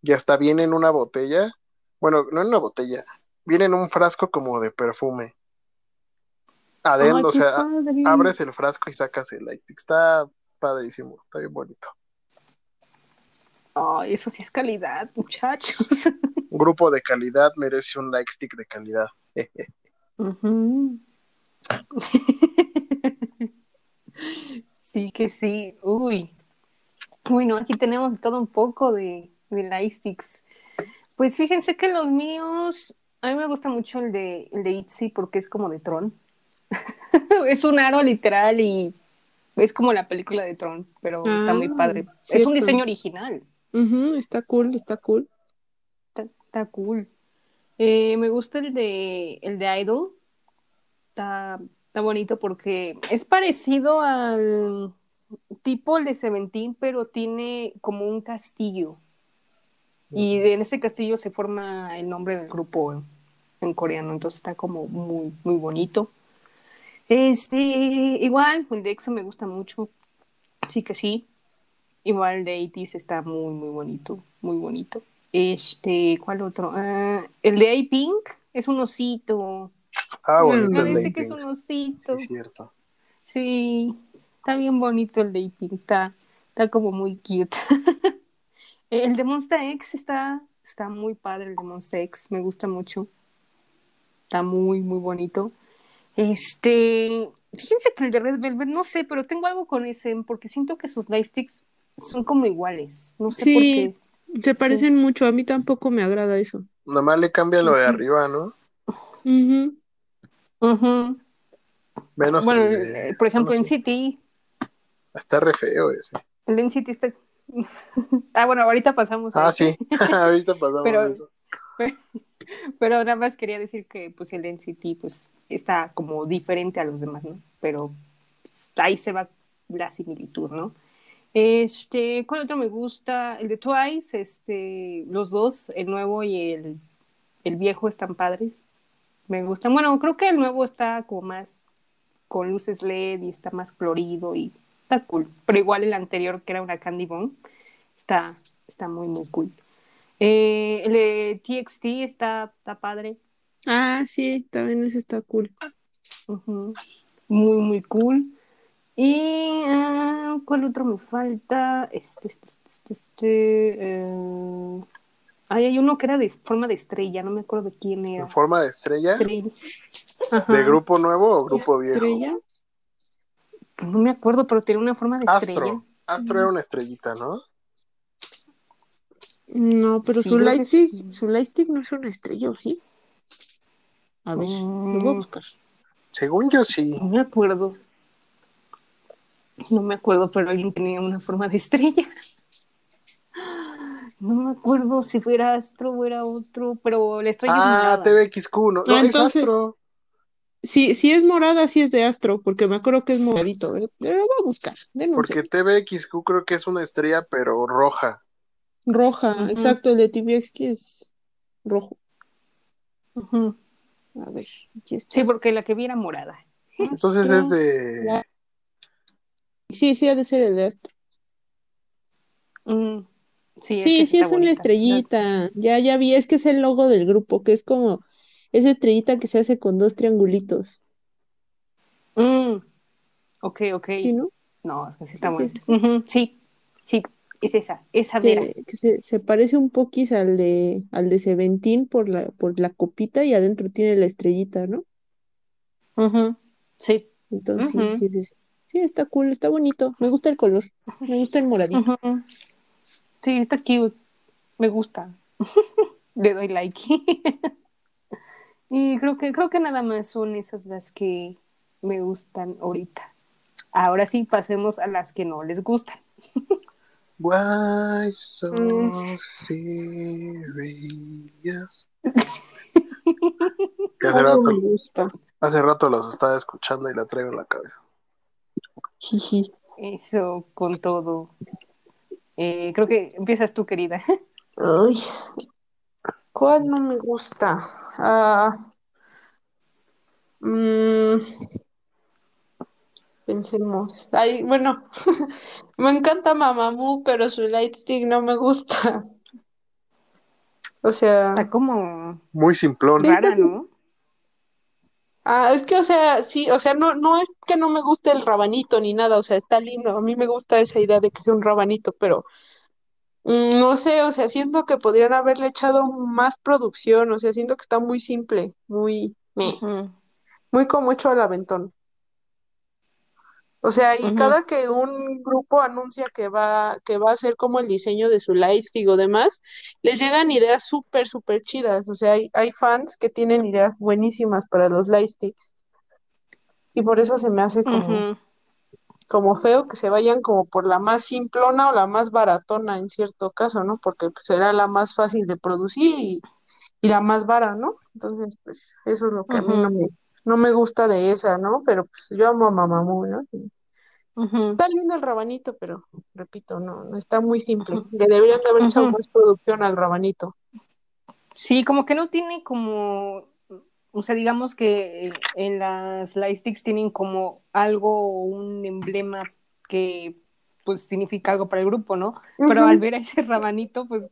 Y hasta viene en una botella, bueno, no en una botella, viene en un frasco como de perfume. Adentro, o sea, padre. abres el frasco y sacas el lightstick. Está padrísimo, está bien bonito. Ay, eso sí es calidad, muchachos. Un grupo de calidad merece un lightstick de calidad. Sí que sí. Uy. Uy, no, aquí tenemos todo un poco de, de lightsticks. Pues fíjense que los míos, a mí me gusta mucho el de, el de Itzy porque es como de Tron. es un aro literal y es como la película de Tron, pero está muy Ah, padre. Es un diseño original. Está cool, está cool. Está, está cool. Eh, me gusta el de el de Idol. Está, está bonito porque es parecido al tipo el de Seventeen, pero tiene como un castillo. Y de- en ese castillo se forma el nombre del grupo en, en coreano, entonces está como muy, muy bonito. Este, igual, el de EXO me gusta mucho, sí que sí. Igual el de 80 está muy, muy bonito, muy bonito. Este, ¿cuál otro? Ah, el de A-Pink es un osito. Ah, bonito Me el de que es Pink. un osito. Sí, cierto. Sí, está bien bonito el de A-Pink, está, está como muy cute. El de Monster X está, está muy padre, el de Monster X, me gusta mucho. Está muy, muy bonito. Este, fíjense que el de Red Velvet, no sé, pero tengo algo con ese, porque siento que sus lightsticks son como iguales. No sé por Sí. qué. Se parecen mucho, a mí tampoco me agrada eso. Nomás le cambia lo de arriba, ¿no? Ujú. Ujú. Menos Bueno, el el- de- por ejemplo, en. City, Está re feo ese. el de NCT está... ah, bueno, ahorita pasamos Ah, sí. Ahorita pasamos Pero- eso. Pero nada más quería decir que pues el NCT pues está como diferente a los demás, ¿no? Pero pues, ahí se va la similitud, ¿no? Este, ¿cuál otro me gusta? El de Twice, este, los dos, el nuevo y el, el viejo están padres. Me gustan. Bueno, creo que el nuevo está como más con luces LED y está más colorido y está cool. Pero igual el anterior, que era una Candy Bomb, está, está muy, muy cool. Eh, el de TXT está, está padre. Ah, sí, también ese está cool. Muy, muy cool. Y ah, ¿cuál otro me falta? Este, este, este, este, este, eh, ay, hay uno que era de forma de estrella, no me acuerdo de quién era. En forma de estrella. ¿De grupo nuevo o grupo viejo? Estrella. Pues no me acuerdo, pero tiene una forma de estrella. Astro. Astro era una estrellita, ¿no? No, pero Sí, su lightstick, su lightstick no es una estrella, ¿o sí? A ver, lo voy a Mm. buscar. Según yo sí. No me acuerdo. No me acuerdo, pero alguien tenía una forma de estrella. No me acuerdo si fuera Astro o era otro, pero la estrella es Ah, morada. TVXQ, no, no Ah, es entonces- Astro. Sí, si es morada, sí es de Astro, porque me acuerdo que es moradito. ¿eh? Pero lo voy a buscar. Porque TVXQ creo que es una estrella, pero roja. Roja, exacto, el de TVX que es rojo. Ujú. A ver, aquí está. Sí, porque la que vi era morada. Entonces Astro. es de. Sí, sí, ha de ser el de Astro. Mm, Sí, Sí, es una estrellita. Ya, ya vi, es que es el logo del grupo, que es como esa estrellita que se hace con dos triangulitos. Mm, Ok, ok. ¿Sí, no? No, es que sí está Sí. Ujú, Sí, sí, es esa, esa vera. Que, que se, se parece un poquis al de, al de Seventeen por la, por la copita y adentro tiene la estrellita, ¿no? Sí. Entonces, sí, está cool, está bonito. Me gusta el color. Me gusta el moradito. Sí, está cute. Me gusta. Le doy like. Y creo que, creo que nada más son esas las que me gustan ahorita. Ahora sí, pasemos a las que no les gustan. Why so Mm. serious? Que hace rato, me gusta. hace rato los estaba escuchando y la traigo en la cabeza. Eso con todo. Eh, creo que empiezas tú, querida. Ay, ¿cuál no me gusta? Ah, mm, pensemos. Ay, bueno, me encanta Mamamoo, pero su lightstick no me gusta. O sea, Está como Muy simplón. rara, ¿no? ah, es que, o sea, sí, o sea, no, no es que no me guste el rabanito ni nada, o sea, está lindo. A mí me gusta esa idea de que sea un rabanito, pero mm, no sé, o sea, siento que podrían haberle echado más producción, o sea, siento que está muy simple, muy muy como hecho al aventón. O sea, y cada que un grupo anuncia que va, que va a hacer como el diseño de su lightstick o demás, les llegan ideas súper, súper chidas. O sea, hay, hay fans que tienen ideas buenísimas para los lightsticks. Y por eso se me hace como, como feo que se vayan como por la más simplona o la más baratona en cierto caso, ¿no? Porque pues, será la más fácil de producir y, y la más vara, ¿no? Entonces, pues eso es lo que a mí no me, no me gusta de esa, ¿no? Pero pues yo amo a Mamamoo, ¿no? Está lindo el rabanito, pero repito, no, no está muy simple. Le deberían de haber echado Ujú. más producción al rabanito. Sí, como que no tiene como, o sea, digamos que en, las light sticks tienen como algo, un emblema que pues significa algo para el grupo, ¿no? Pero al ver a ese rabanito, pues,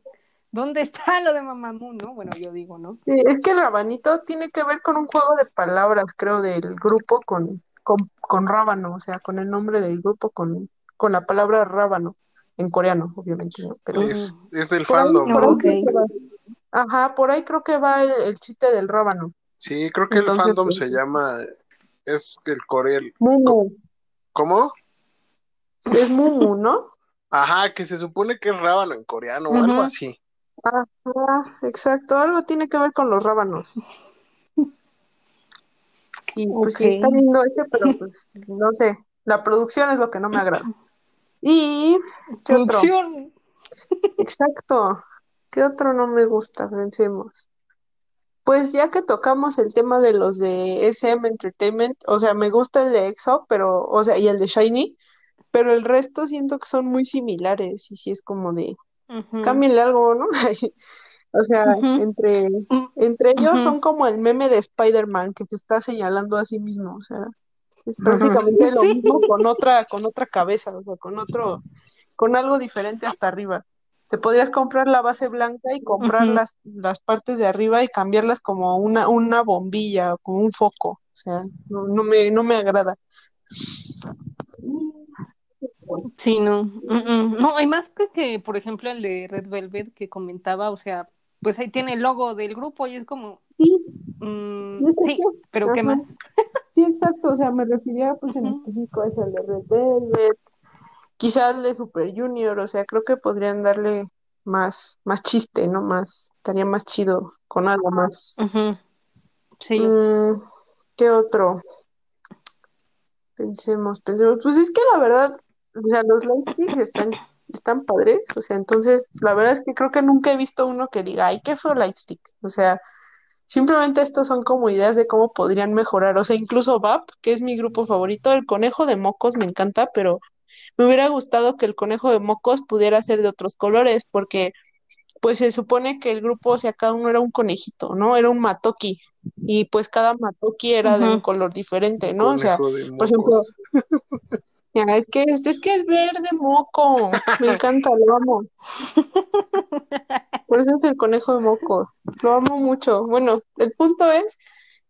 ¿dónde está lo de Mamamoo, no? Bueno, yo digo, ¿no? Sí, es que el rabanito tiene que ver con un juego de palabras, creo, del grupo con, con, con rábano, o sea, con el nombre del grupo, con, con la palabra rábano, en coreano, obviamente, ¿no? Pero Es, es del por ahí, fandom, ¿no? Ok. creo que va. Ajá, por ahí creo que va el, el chiste del rábano. Sí, creo que Entonces, el fandom pues, se llama, es el coreano. Mumu. ¿Cómo? Sí, es Mumu, ¿no? Ajá, que se supone que es rábano en coreano o algo así. Ajá, exacto, algo tiene que ver con los rábanos. Y pues sí, está lindo ese, pero pues no sé, la producción es lo que no me agrada. Y, ¿qué otro? Producción. Exacto, ¿qué otro no me gusta? Pensemos. Pues ya que tocamos el tema de los de SM Entertainment, o sea, me gusta el de EXO, pero, o sea, y el de Shiny, pero el resto siento que son muy similares, y sí es como de, Cámbienle algo, ¿no? O sea, entre, Mm, entre ellos son como el meme de Spider-Man que se está señalando a sí mismo, o sea, es prácticamente lo Sí. mismo con otra, con otra cabeza, o sea, con otro, con algo diferente hasta arriba. Te podrías comprar la base blanca y comprar las, las partes de arriba y cambiarlas como una, una bombilla o como un foco. O sea, no, no me, no me agrada. Sí, no. Mm, mm. No, hay más que, que, por ejemplo, el de Red Velvet que comentaba, o sea, pues ahí tiene el logo del grupo y es como, Sí, mm, ¿y eso sí, pero ¿qué más? Sí, exacto, o sea, me refería pues en específico a ese, el de Red Velvet, quizás el de Super Junior, o sea, creo que podrían darle más, más chiste, ¿no? Más, estaría más chido con algo más. Sí. Mm, ¿qué otro? Pensemos, pensemos. Pues es que la verdad, o sea, los lightsticks están, están padres. O sea, entonces, la verdad es que creo que nunca he visto uno que diga, ay, qué feo lightstick. O sea, simplemente estos son como ideas de cómo podrían mejorar. O sea, incluso VAP, que es mi grupo favorito, el conejo de mocos me encanta, pero me hubiera gustado que el conejo de mocos pudiera ser de otros colores, porque pues se supone que el grupo, o sea, cada uno era un conejito, ¿no? Era un matoki. Y pues cada matoki era de un color diferente, ¿no? O sea, por ejemplo, es que es, es que es verde moco. Me encanta, lo amo. Por eso es el conejo de moco. Lo amo mucho. Bueno, el punto es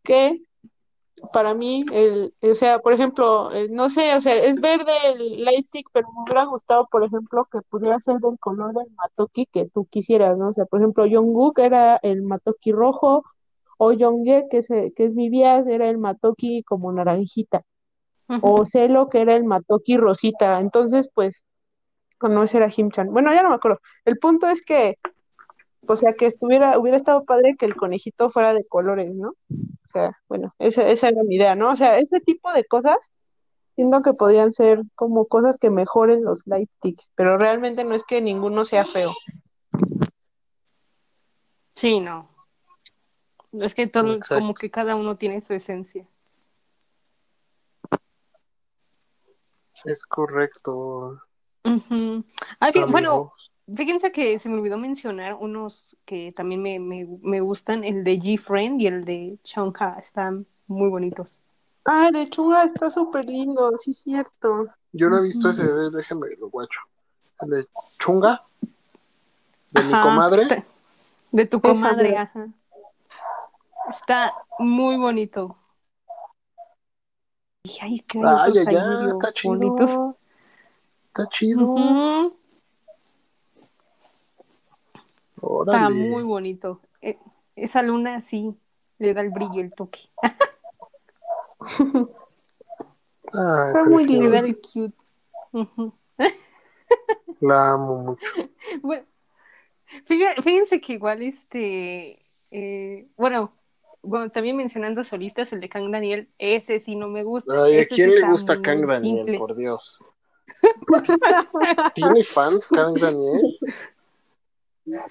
que para mí, el, o sea, por ejemplo, el- no sé, o sea, es verde el lightstick, pero me hubiera gustado, por ejemplo, que pudiera ser del color del matoki que tú quisieras, ¿no? O sea, por ejemplo, Jungkook era el matoki rojo, o Jongjae, que es, el- que es mi era el matoki como naranjita, O Celo, que era el matoki rosita. Entonces, pues, o no, ese era Himchan. Bueno, ya no me acuerdo. El punto es que, o sea, que estuviera, hubiera estado padre que el conejito fuera de colores, ¿no? O sea, bueno, esa, esa era mi idea, ¿no? O sea, ese tipo de cosas siento que podrían ser como cosas que mejoren los light sticks, pero realmente no es que ninguno sea feo. Sí, no. Es que todo, Exacto. como que cada uno tiene su esencia. Es correcto. Ah, bien, bueno, fíjense que se me olvidó mencionar unos que también me, me, me gustan, el de G-Friend y el de Chonka, están muy bonitos. Ay, de Chunga está súper lindo, sí es cierto. Yo no he visto ese, de- déjame lo guacho. El de Chunga, de mi comadre. está- de tu comadre, ajá. Está muy bonito. Y ay, ahí ay, medio está chido. Está chido. Está muy bonito. Eh, esa luna sí le da el brillo, el toque. Ay, Está muy Le da preciosa. el cute. La amo mucho. Bueno, fíjense que igual este, eh, bueno, bueno, también mencionando solistas, el de Kang Daniel, ese sí no me gusta. Ay, ¿a sí quién le gusta Kang Daniel? simple. Por Dios. ¿Tiene fans Kang Daniel?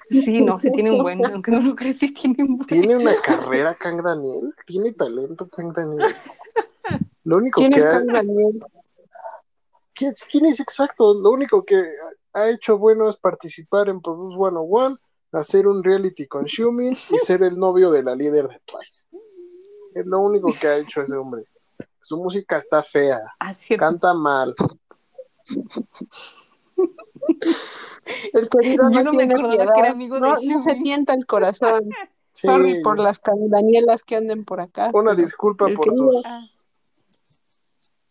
Sí, no, sí tiene un buen, aunque no lo crees, sí tiene un buen. ¿Tiene una carrera Kang Daniel? ¿Tiene talento Kang Daniel? Lo único ¿Quién que es ha... Kang Daniel? ¿quién, quién es exacto? Lo único que ha hecho bueno es participar en Produce 101, hacer un reality con Xiumin y ser el novio de la líder de Twice. Es lo único que ha hecho ese hombre. Su música está fea, canta mal. El querido Yo no, no me acordaba piedad. que era amigo de no, no se tienta el corazón. Sí, Sorry por las Danielas que anden por acá. una disculpa el por querido- sus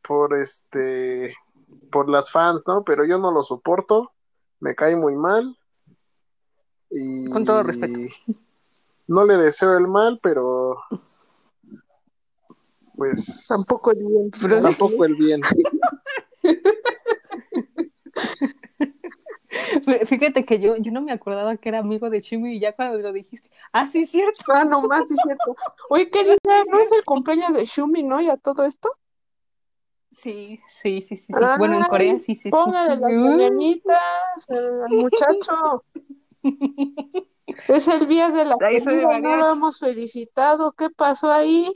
por este por las fans, ¿no? Pero yo no lo soporto, me cae muy mal y Con todo respeto. no le deseo el mal, pero pues Tampoco el bien. Pero sí. tampoco el bien. Fíjate que yo, yo no me acordaba que era amigo de Chimi y ya cuando lo dijiste, ah, sí, cierto. Ah, no más, sí es cierto. Oye, querida, ¿no es el cumpleaños de Shumi, no? ¿Y a todo esto? Sí, sí, sí, sí. sí. Ay, bueno, en Corea sí, sí. sí. Póngale las Uy. mañanitas al muchacho. Es el día de la Ahí querida, no lo hemos felicitado. ¿Qué pasó ahí?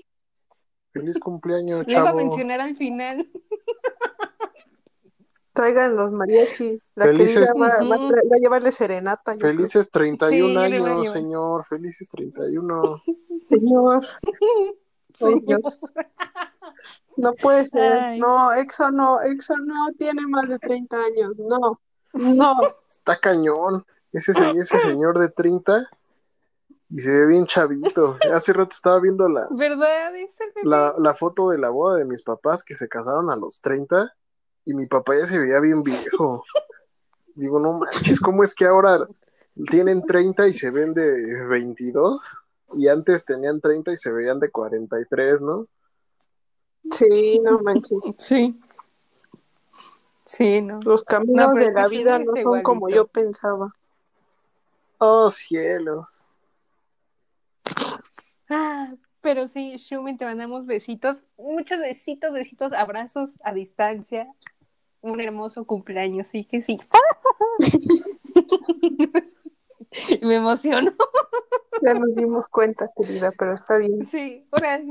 Feliz cumpleaños, Le iba a chavo. mencionar al final. Traigan los mariachis. La Felices- querida va, va a va llevarle serenata. Felices 31 Sí, años, señor. Felices 31. Señor. Dios. No puede ser. Ay. No, Exo no. Exo no tiene más de 30 años. No. No. Está cañón. Ese, se- ese señor de 30 y se ve bien chavito. Hace rato estaba viendo la, ¿Verdad? La, la foto de la boda de mis papás que se casaron a los 30 y mi papá ya se veía bien viejo. Digo, no manches, ¿cómo es que ahora tienen 30 y se ven de 22? Y antes tenían 30 y se veían de 43, ¿no? Sí, no manches. Sí. Sí, no. Los caminos No, de la vida no son como yo pensaba. Oh, cielos. Ah, pero sí, Shumin, te mandamos besitos. Muchos besitos, besitos, abrazos a distancia. Un hermoso cumpleaños, sí que sí. Me emociono. Ya nos dimos cuenta, querida, pero está bien. Sí, ahora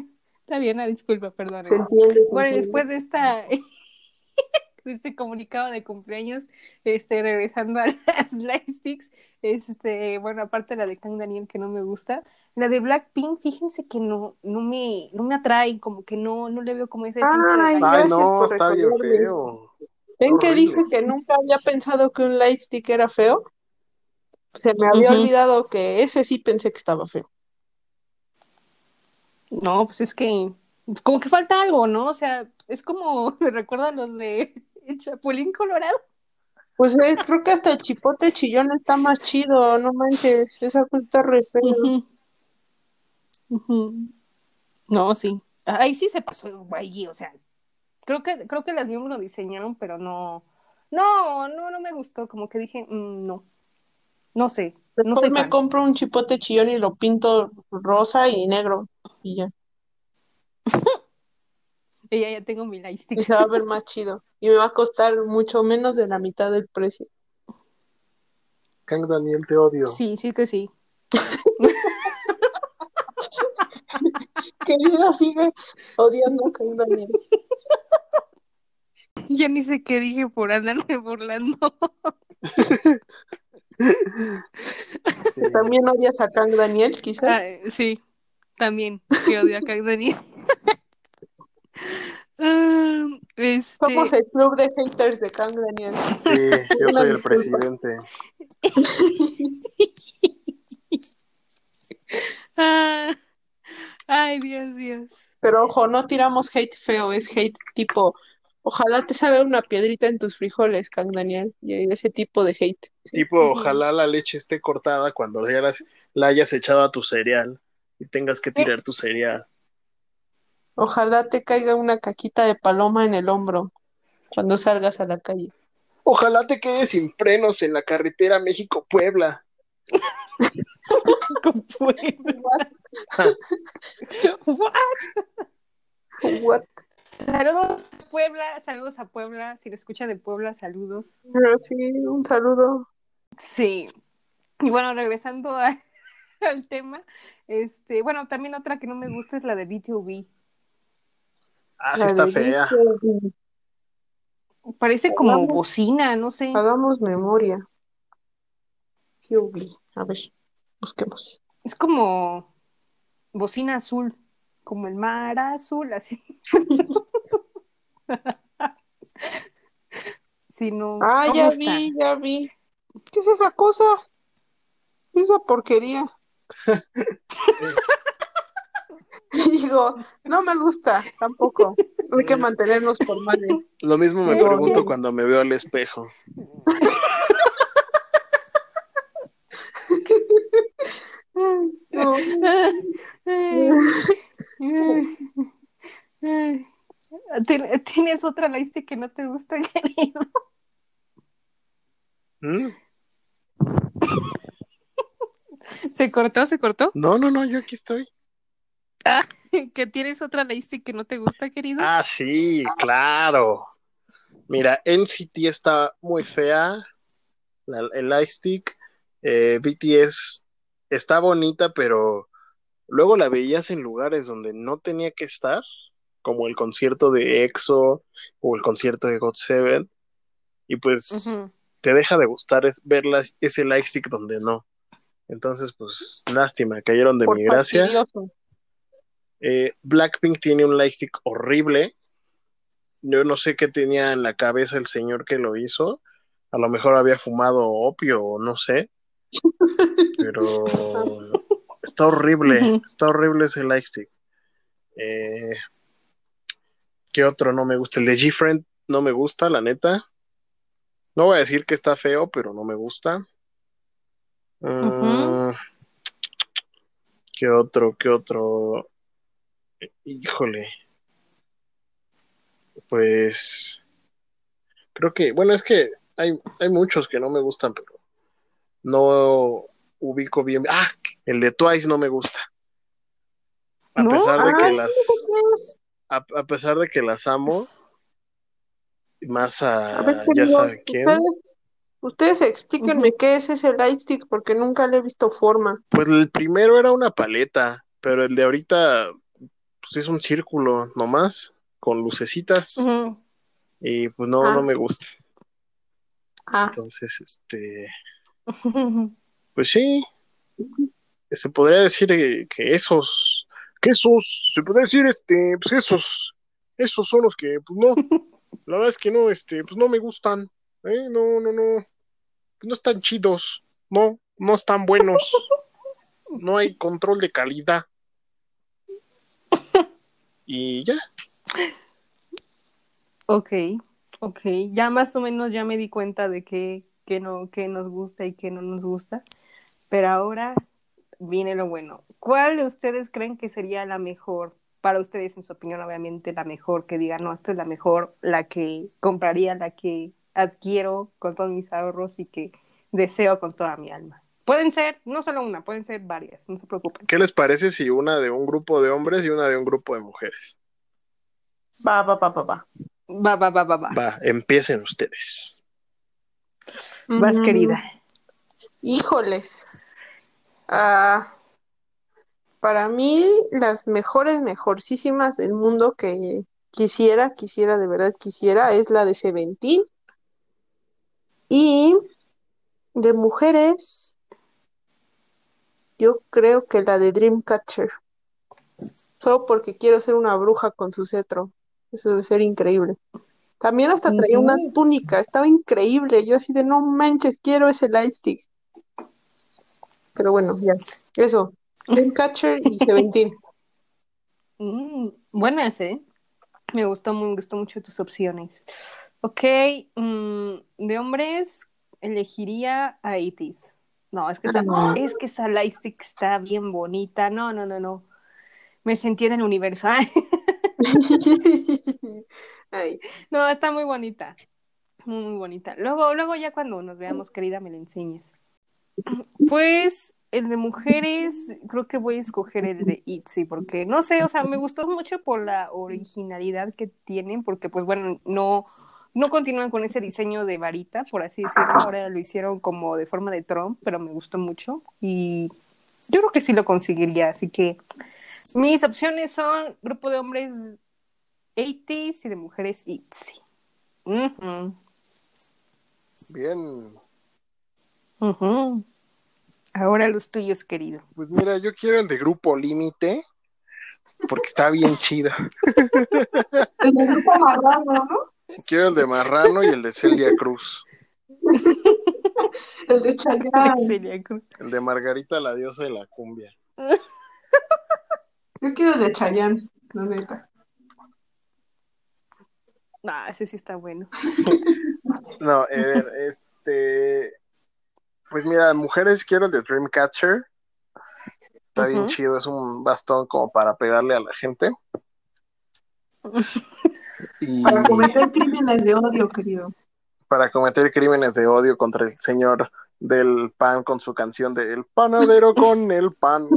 está bien, ah, disculpa, perdón. Se entiende. se Bueno, entiende. después de esta este comunicado de cumpleaños, este, regresando a las lightsticks, este, bueno, aparte la de Kang Daniel que no me gusta, la de Blackpink, fíjense que no, no me, no me atrae, como que no, no le veo como de Ay. Ay, Gracias no, por está bien feo. ¿Ven que dije que nunca había pensado que un lightstick era feo? Se me había olvidado que ese sí pensé que estaba feo. No, pues es que como que falta algo, ¿no? O sea, es como me recuerda a los de El Chapulín Colorado. Pues eh, creo que hasta el chipote chillón está más chido, no manches, esa cosa está re fea. Ujú. Ujú. No, sí. Ahí sí se pasó allí, o sea, creo que, creo que las mismas lo diseñaron, pero no, no, no, no me gustó, como que dije, mm, no, no sé, no me fan. compro un chipote chillón y lo pinto rosa y negro y ya. Y ya, tengo mi Y lightstick. se va a ver más chido. Y me va a costar mucho menos de la mitad del precio. Kang Daniel, te odio. Sí, sí que sí. Querida, sigue odiando a Kang Daniel. Ya ni sé qué dije por andarme burlando. Sí. También odias a Kang Daniel, quizás. Ah, sí, también, que odio a Kang Daniel. Ah, este... Somos el club de haters de Kang Daniel. Sí, yo soy el presidente. Ah, ay, Dios, Dios. Pero ojo, no tiramos hate feo, es hate tipo, ojalá te salga una piedrita en tus frijoles, Kang Daniel. Y ese tipo de hate. Tipo, ojalá la leche esté cortada cuando ya las- la hayas echado a tu cereal y tengas que tirar tu cereal. Ojalá te caiga una caquita de paloma en el hombro cuando salgas a la calle. Ojalá te quedes sin frenos en la carretera México-Puebla. Con Puebla. What? What? Saludos a Puebla, saludos a Puebla. Si lo escucha de Puebla, saludos. Pero sí, un saludo. Sí. Y bueno, regresando a- al tema, este, bueno, también otra que no me gusta es la de B2B. Ah, sí está fea. Parece como Hagamos- bocina, no sé. Hagamos memoria. QV. A ver, busquemos. Es como bocina azul, como el mar azul, así. Sí, no. Ah, ¿cómo ya está? vi, ya vi. ¿Qué es esa cosa? ¿Qué es esa porquería? Digo, no me gusta tampoco. Hay que mantenernos formales. Lo mismo me pregunto cuando me veo al espejo. No. ¿Tienes otra lista que no te gusta, querido? ¿Mm? ¿Se cortó? ¿Se cortó? No, no, no, yo aquí estoy. ¿Que tienes otra lista que no te gusta, querido? Ah, sí, claro. Mira, NCT está muy fea. la- el Lightstick. Eh, BTS está bonita, pero luego la veías en lugares donde no tenía que estar, como el concierto de EXO o el concierto de GOT7. Y pues te deja de gustar es, verla, ese Lightstick donde no. Entonces, pues, lástima, cayeron de Por mi gracia. fastidioso. Eh, Blackpink tiene un lightstick horrible. Yo no sé qué tenía en la cabeza el señor que lo hizo. A lo mejor había fumado opio o no sé. Pero está horrible. Está horrible ese lightstick. Eh, ¿qué otro no me gusta? El de G-Friend no me gusta, la neta. No voy a decir que está feo, pero no me gusta. Mm, ¿Qué otro? ¿Qué otro? Híjole. Pues creo que, bueno, es que hay, hay muchos que no me gustan, pero no ubico bien. Ah, el de Twice no me gusta. A ¿No? pesar de Ah, que sí, las, a, a pesar de que las amo, más a, A ver, ya querido, saben quién. ustedes, ustedes explíquenme qué es ese lightstick porque nunca le he visto forma. Pues el primero era una paleta, pero el de ahorita pues es un círculo nomás, con lucecitas, y pues no, Ah. no me gusta. Ah, Entonces, este, pues sí, se podría decir eh, que esos, que esos, se podría decir, este, pues esos, esos son los que, pues no, la verdad es que no, este, pues no me gustan, ¿eh? No, no, no, no están chidos, no, no están buenos, no hay control de calidad. Y ya, Ok, ok. Ya más o menos ya me di cuenta de qué, qué no, qué nos gusta y qué no nos gusta. Pero ahora viene lo bueno. ¿Cuál de ustedes creen que sería la mejor? Para ustedes, en su opinión, obviamente, la mejor que digan, no, esta es la mejor, la que compraría, la que adquiero con todos mis ahorros y que deseo con toda mi alma. Pueden ser, no solo una, pueden ser varias, no se preocupen. ¿qué les parece si una de un grupo de hombres y una de un grupo de mujeres? va, va, va, va, va. Va, va, va, va, va. Va, empiecen ustedes. Vas, Mm, querida. Híjoles. Ah, para mí, las mejores, mejorcísimas del mundo que quisiera, quisiera, de verdad quisiera, es la de Seventeen. Y de mujeres, yo creo que la de Dreamcatcher. Solo porque quiero ser una bruja con su cetro. Eso debe ser increíble. También hasta traía una túnica, estaba increíble. Yo así de no manches, quiero ese lightstick. Pero bueno, ya. Eso. Dreamcatcher y Seventeen. Mm, buenas, ¿eh? Me gustó, me gustó mucho tus opciones. Ok, mm, de hombres elegiría a Itis. No, es que esa, es que esa lightstick está bien bonita. No, no, no, no. Me sentí en el universo. Ay, Ay, no, está muy bonita. Muy, muy bonita. Luego, luego ya cuando nos veamos, querida, me la enseñes. Pues el de mujeres, creo que voy a escoger el de Itzy, porque no sé, o sea, me gustó mucho por la originalidad que tienen, porque pues bueno, no, no continúan con ese diseño de varita, por así decirlo, ahora lo hicieron como de forma de Trump, pero me gustó mucho y yo creo que sí lo conseguiría, así que mis opciones son grupo de hombres 80s y de mujeres Itzy. Ujú, Bien. ujú. Ahora los tuyos, querido. Pues mira, yo quiero el de Grupo Límite, porque está bien chido. El de grupo marrano, ¿no? Quiero el de Marrano y el de Celia Cruz. El de Chayanne. Celia Cruz. El de Margarita, la diosa de la cumbia. Yo quiero el de Chayanne, la neta. Ah, ese sí está bueno. No, a ver, este. Pues mira, mujeres, quiero el de Dreamcatcher. Está bien chido, es un bastón como para pegarle a la gente. Y Para cometer crímenes de odio, querido. para cometer crímenes de odio contra el señor del pan con su canción de El panadero con el pan.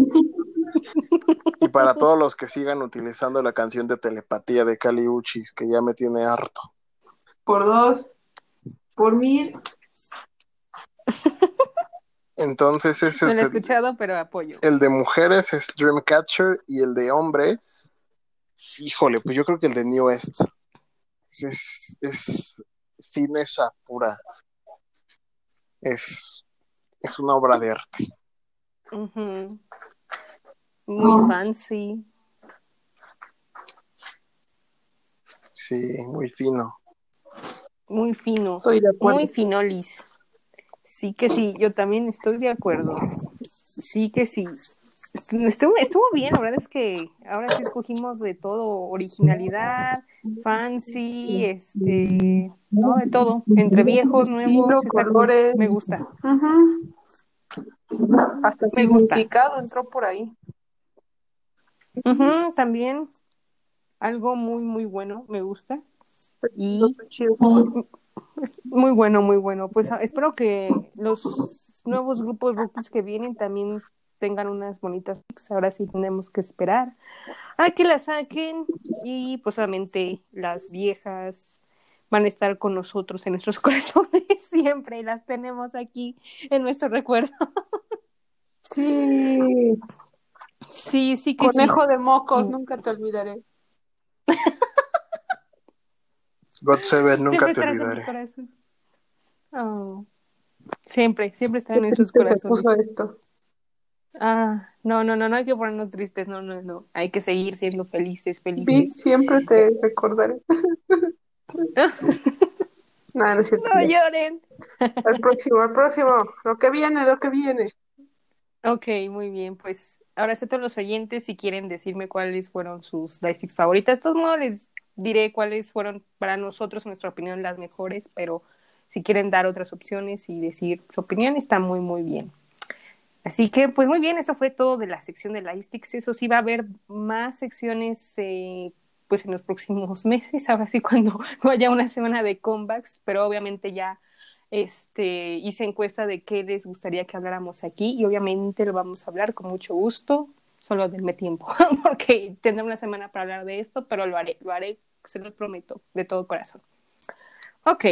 Y para todos los que sigan utilizando la canción de telepatía de Cali Uchis, que ya me tiene harto. Por dos, por mil. Entonces ese No es lo he el, escuchado, pero apoyo. el de mujeres es Dreamcatcher y el de hombres, híjole, pues yo creo que el de New West es, es fineza pura. Es, es una obra de arte. Muy fancy. Sí, muy fino. Muy fino. Estoy de acuerdo. Muy finolis. Sí que sí, yo también estoy de acuerdo. Sí que sí. Estuvo, estuvo bien, la verdad es que ahora sí escogimos de todo, originalidad, fancy, este, no, de todo, entre viejos, nuevos, colores. me gusta. Hasta Me gusta. significado entró por ahí. También algo muy, muy bueno, me gusta. Y. Muy bueno, muy bueno. Pues ah, espero que los nuevos grupos rookies que vienen también tengan unas bonitas. Ahora sí tenemos que esperar a que las saquen y pues obviamente las viejas van a estar con nosotros en nuestros corazones siempre las tenemos aquí en nuestro recuerdo. Sí. Sí, sí que sí. Conejo de mocos, Mm. nunca te olvidaré. God Seven, nunca Siempre te estarás en mi olvidaré. corazón. Oh. Siempre, siempre estarán en sus se corazones. puso esto. Ah, no, no, no, no hay que ponernos tristes, no, no, no. Hay que seguir siendo felices, felices. siempre te recordaré. No, no lloren. Al próximo, al próximo. Lo que viene, lo que viene. Ok, muy bien, pues ahora sé todos los oyentes si quieren decirme cuáles fueron sus lightsticks favoritas. De todos modos les diré cuáles fueron para nosotros, en nuestra opinión, las mejores, pero si quieren dar otras opciones y decir su opinión, está muy, muy bien. Así que, pues muy bien, eso fue todo de la sección de lightsticks. Eso sí va a haber más secciones eh, pues en los próximos meses, ahora sí cuando no haya una semana de comebacks, pero obviamente ya este, hice encuesta de qué les gustaría que habláramos aquí y obviamente lo vamos a hablar con mucho gusto, solo denme tiempo, porque tendré una semana para hablar de esto, pero lo haré, lo haré, se lo prometo, de todo corazón. Ok.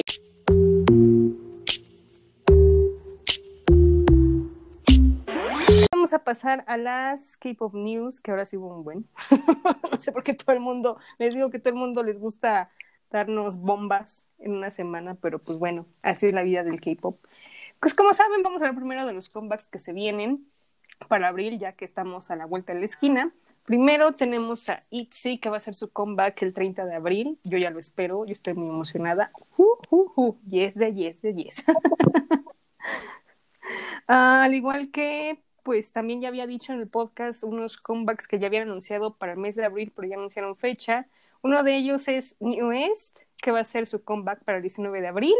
A pasar a las K-pop news, que ahora sí hubo un buen. no sé por qué todo el mundo, les digo que todo el mundo les gusta darnos bombas en una semana, pero pues bueno, así es la vida del K-pop. Pues como saben, vamos a ver primero de los comebacks que se vienen para abril, ya que estamos a la vuelta de la esquina. Primero tenemos a ITZY, que va a hacer su comeback el 30 de abril. Yo ya lo espero, yo estoy muy emocionada. Uh, uh, uh. Yes, de yes, de yes. Ah, al igual que, pues también ya había dicho en el podcast unos comebacks que ya habían anunciado para el mes de abril, pero ya anunciaron fecha. Uno de ellos es New West, que va a hacer su comeback para el 19 de abril.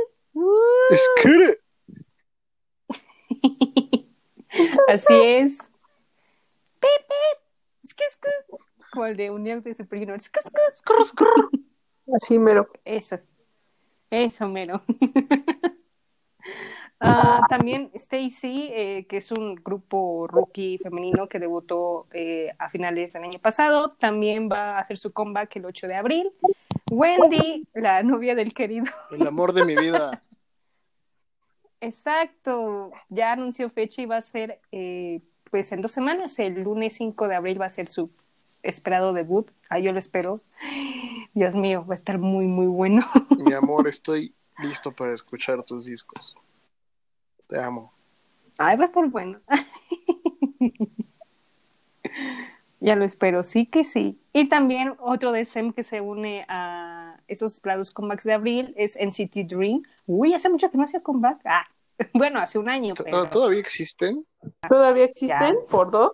Así es. Como el de Unión de Super Junior. Así mero. Eso. Eso, mero. Ah, también Stacy, eh, que es un grupo rookie femenino que debutó eh, a finales del año pasado, también va a hacer su comeback el 8 de abril. Wendy, la novia del querido. El amor de mi vida. Exacto, ya anunció fecha y va a ser, eh, pues en dos semanas, el lunes 5 de abril va a ser su esperado debut. Ah, yo lo espero. Dios mío, va a estar muy, muy bueno. Mi amor, estoy listo para escuchar tus discos. Te amo. Ay, va a estar bueno. ya lo espero, sí que sí. Y también otro de SEM que se une a esos esperados comebacks de abril es NCT Dream. Uy, hace mucho que no hacía comeback. Ah, bueno, hace un año, ¿T- pero... ¿Todavía existen? ¿Todavía existen? ¿Por dos?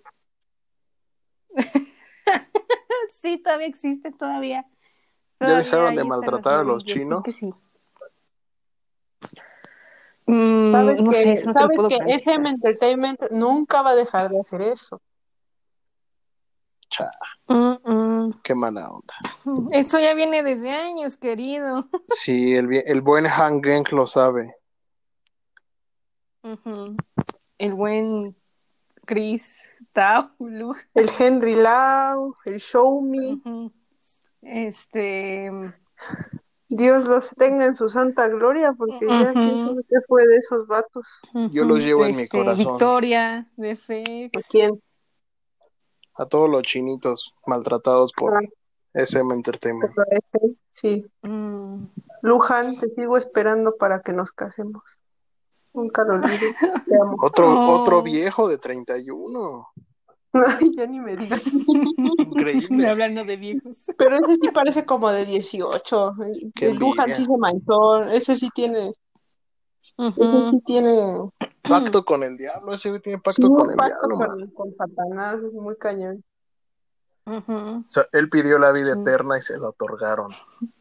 sí, todavía existe, todavía. ¿Ya dejaron de maltratar a los novillos, sí chinos? que sí. Mm, ¿Sabes no que, sé, eso no te lo ¿sabes que. SM Entertainment nunca va a dejar de hacer eso? Cha, Mm, mm. qué mala onda. Eso ya viene desde años, querido. Sí, el, el buen Han Genk lo sabe. El buen Chris Tao. El Henry Lau, el Show Me. Este, Dios los tenga en su santa gloria, porque ya quién sabe qué fue de esos vatos. Yo los llevo en mi este, corazón. Victoria de ¿A FX. quién? A todos los chinitos maltratados por Ah, SM Entertainment. Sí. Mm. Luján, te sigo esperando para que nos casemos. Nunca lo olvido. Te amo. Otro, Oh. otro viejo de 31. Ay, ya ni me digas. Increíble. Hablando de viejos. Pero ese sí parece como de 18. El, Qué el Luján envidia. sí se manchó. Ese sí tiene, ese sí tiene Pacto con el diablo. Ese güey tiene pacto sí, con el pacto diablo. con, con Satanás, es muy cañón. Ujú. O sea, él pidió la vida Sí. eterna y se la otorgaron.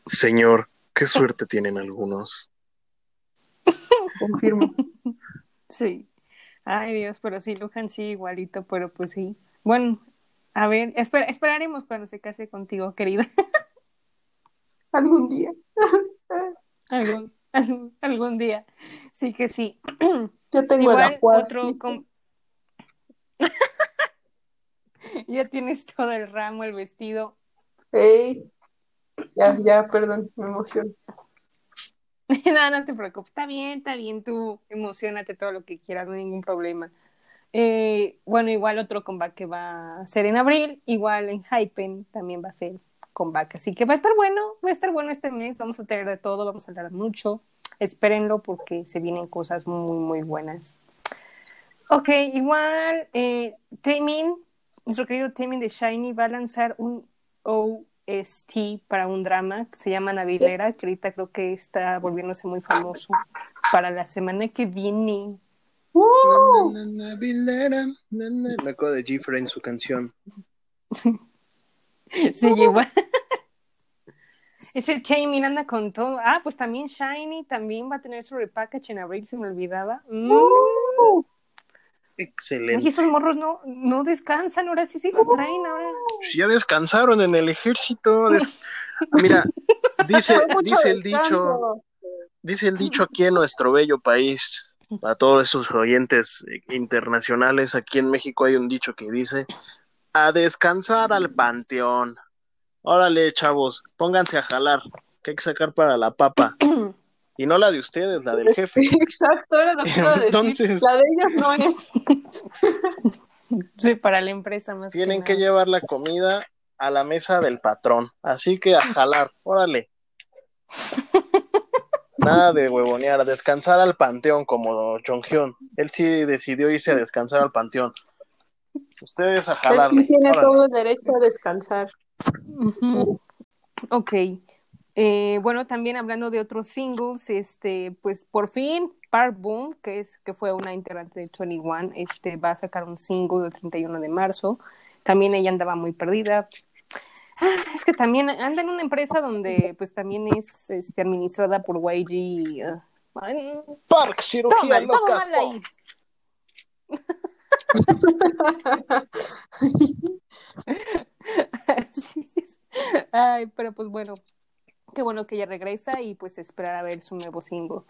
Señor, qué suerte tienen algunos. Confirmo. Sí. Ay, Dios, pero sí, Luján sí, igualito, pero pues sí. Bueno, a ver, espera, esperaremos cuando se case contigo, querida. Algún día. Algún, algún, algún día. Sí que sí. Yo tengo el Igual otro Ya tienes todo el ramo, el vestido. Ey. Ya, ya, perdón, me emociono. No, no te preocupes. Está bien, está bien. Tú emocionate todo lo que quieras, no hay ningún problema. Eh, bueno, igual otro comeback que va a ser en abril, igual en Hypen también va a ser comeback. Así que va a estar bueno, va a estar bueno este mes. Vamos a tener de todo, vamos a hablar mucho. Espérenlo porque se vienen cosas muy, muy buenas. Ok, igual, eh, nuestro querido Taemin de Shiny va a lanzar un OST para un drama que se llama Navilera, que ahorita creo que está volviéndose muy famoso para la semana que viene. ¡Uh! Na, na, na, vilera, na, na. Me acuerdo de G en su canción. Sí, igual. Ese Taemin anda con todo. Ah, pues también Shiny también va a tener su repackage en abril, se me olvidaba. Mm. ¡Uh! Excelente. Oye, esos morros no, no descansan, ahora sí sí los traen, ahora. Pues ya descansaron en el ejército. des- Mira, dice, dice el dicho, dice el dicho aquí en nuestro bello país, a todos esos oyentes eh, internacionales, aquí en México hay un dicho que dice, a descansar al panteón. Órale, chavos, pónganse a jalar, que hay que sacar para la papa. Y no la de ustedes, la del jefe. Exacto, era lo que decir. Entonces- La de ellos no es. Sí, para la empresa más Tienen que llevar la comida a la mesa del patrón. Así que a jalar, órale. Nada de huevonear, a descansar al panteón como Jonghyun. Él sí decidió irse a descansar al panteón. Ustedes a Él jalarle. sí tiene órale. todo el derecho a descansar. Ok. Eh, bueno, también hablando de otros singles, este, pues por fin Park Boom, que es que fue una integrante de 21, este, va a sacar un single el 31 de marzo. También ella andaba muy perdida. Ah, Es que también anda en una empresa donde pues también es este, administrada por YG. ay, Park, cirugía mal ahí. Así es. Ay, pero pues bueno, qué bueno que ella regresa y pues esperar a ver su nuevo single.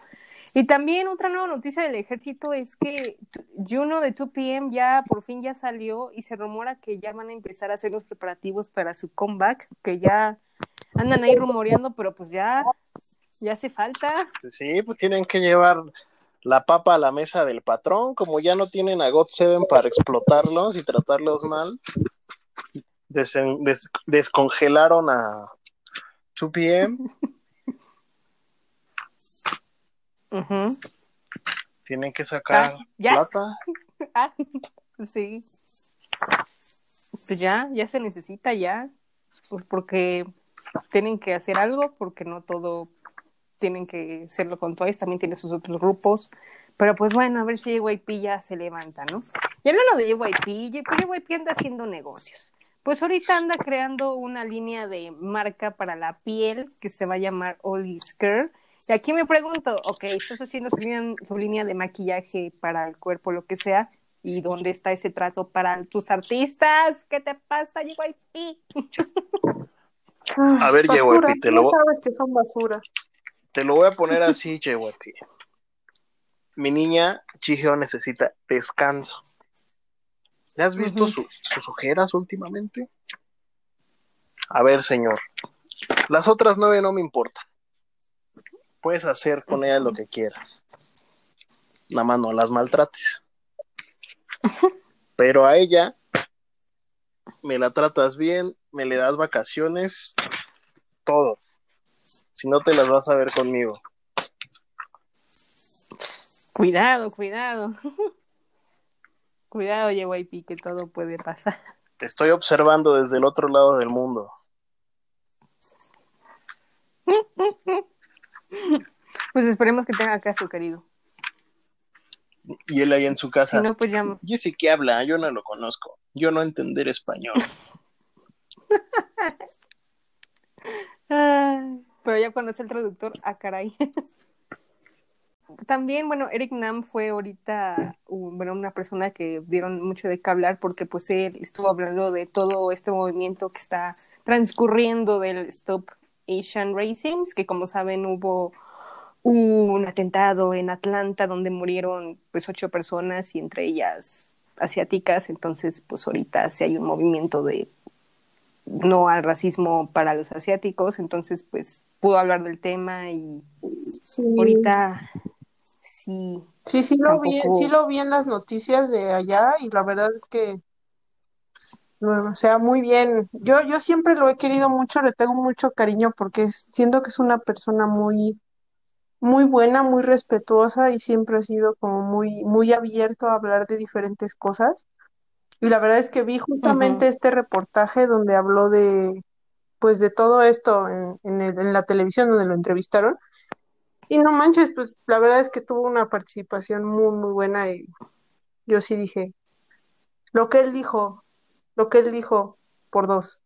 Y también otra nueva noticia del ejército es que Juno de 2PM ya por fin ya salió y se rumora que ya van a empezar a hacer los preparativos para su comeback, que ya andan ahí rumoreando, pero pues ya, ya hace falta. Pues sí, pues tienen que llevar la papa a la mesa del patrón, como ya no tienen a God Seven para explotarlos y tratarlos mal. descongelaron a, 2 p.m. Ujú. Tienen que sacar Ah, ya. plata. Ah, sí. Pues ya, ya se necesita ya, pues porque tienen que hacer algo, porque no todo tienen que hacerlo con Twice, también tiene sus otros grupos. Pero pues bueno, a ver si JYP ya se levanta, ¿no? Y hablando de JYP, JYP anda haciendo negocios. Pues ahorita anda creando una línea de marca para la piel que se va a llamar All Is Care. Y aquí me pregunto, ok, estás haciendo tu línea, tu línea de maquillaje para el cuerpo, lo que sea, ¿y dónde está ese trato para tus artistas? ¿Qué te pasa, JYP? A ver, basura, JYP, te tú lo- sabes que son basura. Te lo voy a poner así, JYP. Mi niña Chiheo necesita descanso. ¿Le has visto su- sus ojeras últimamente? A ver, señor. Las otras nueve no me importan. Puedes hacer con ellas lo que quieras. Nada más no las maltrates. Pero a ella me la tratas bien, me le das vacaciones, todo. Si no te las vas a ver conmigo. Cuidado, cuidado. cuidado, JYP, que todo puede pasar. Te estoy observando desde el otro lado del mundo. Pues esperemos que tenga caso, querido. Y él ahí en su casa. Si no, pues ya... ¿Y ese qué habla? Yo no lo conozco. Yo no entender español. Pero ya es el traductor, ah, caray. También, bueno, Eric Nam fue ahorita, un- bueno, una persona que dieron mucho de qué hablar porque pues él estuvo hablando de todo este movimiento que está transcurriendo del Stop Asian Racings, que como saben hubo un atentado en Atlanta donde murieron pues ocho personas y entre ellas asiáticas, entonces pues ahorita sí hay un movimiento de no al racismo para los asiáticos, entonces pues pudo hablar del tema y Sí. ahorita sí, Sí, sí lo vi, sí lo vi en las noticias de allá y la verdad es que, bueno, o sea, muy bien. Yo, yo siempre lo he querido mucho, le tengo mucho cariño porque siento que es una persona muy, muy buena, muy respetuosa y siempre ha sido como muy, muy abierto a hablar de diferentes cosas. Y la verdad es que vi justamente este reportaje donde habló de, pues, de todo esto en, en el- en la televisión donde lo entrevistaron. Y no manches, pues la verdad es que tuvo una participación muy, muy buena y yo sí dije, lo que él dijo, lo que él dijo por dos.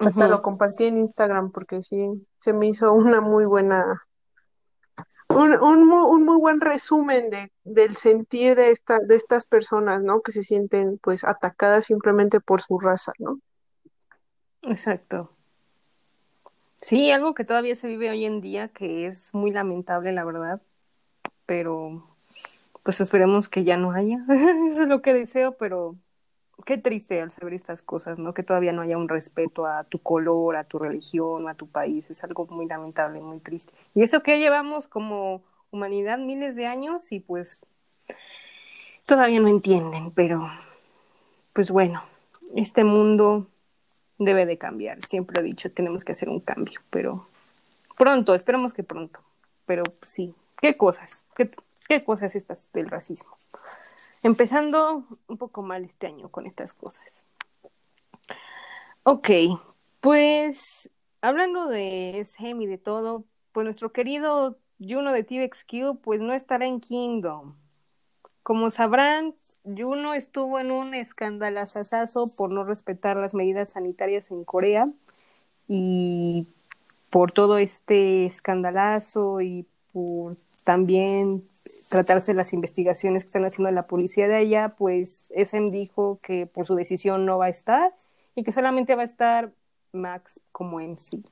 Hasta lo compartí en Instagram porque sí, se me hizo una muy buena, un, un, un muy buen resumen de, del sentir de esta, de estas personas, ¿no? Que se sienten pues atacadas simplemente por su raza, ¿no? exacto. Sí, algo que todavía se vive hoy en día que es muy lamentable, la verdad, pero pues esperemos que ya no haya. Eso es lo que deseo, pero qué triste al saber estas cosas, ¿no? Que todavía no haya un respeto a tu color, a tu religión, a tu país. Es algo muy lamentable, muy triste. Y eso que llevamos como humanidad miles de años y pues todavía no entienden, pero pues bueno, este mundo debe de cambiar. Siempre he dicho, tenemos que hacer un cambio, pero pronto, esperemos que pronto. Pero sí, qué cosas, qué, cosas estas del racismo. Empezando un poco mal este año con estas cosas. Ok, pues hablando de SM y de todo, pues nuestro querido Juno de TVXQ pues no estará en Kingdom. Como sabrán, Juno estuvo en un escandalazazazo por no respetar las medidas sanitarias en Corea y por todo este escandalazo y por también tratarse las investigaciones que están haciendo la policía de allá, pues SM dijo que por su decisión no va a estar y que solamente va a estar Max como MC.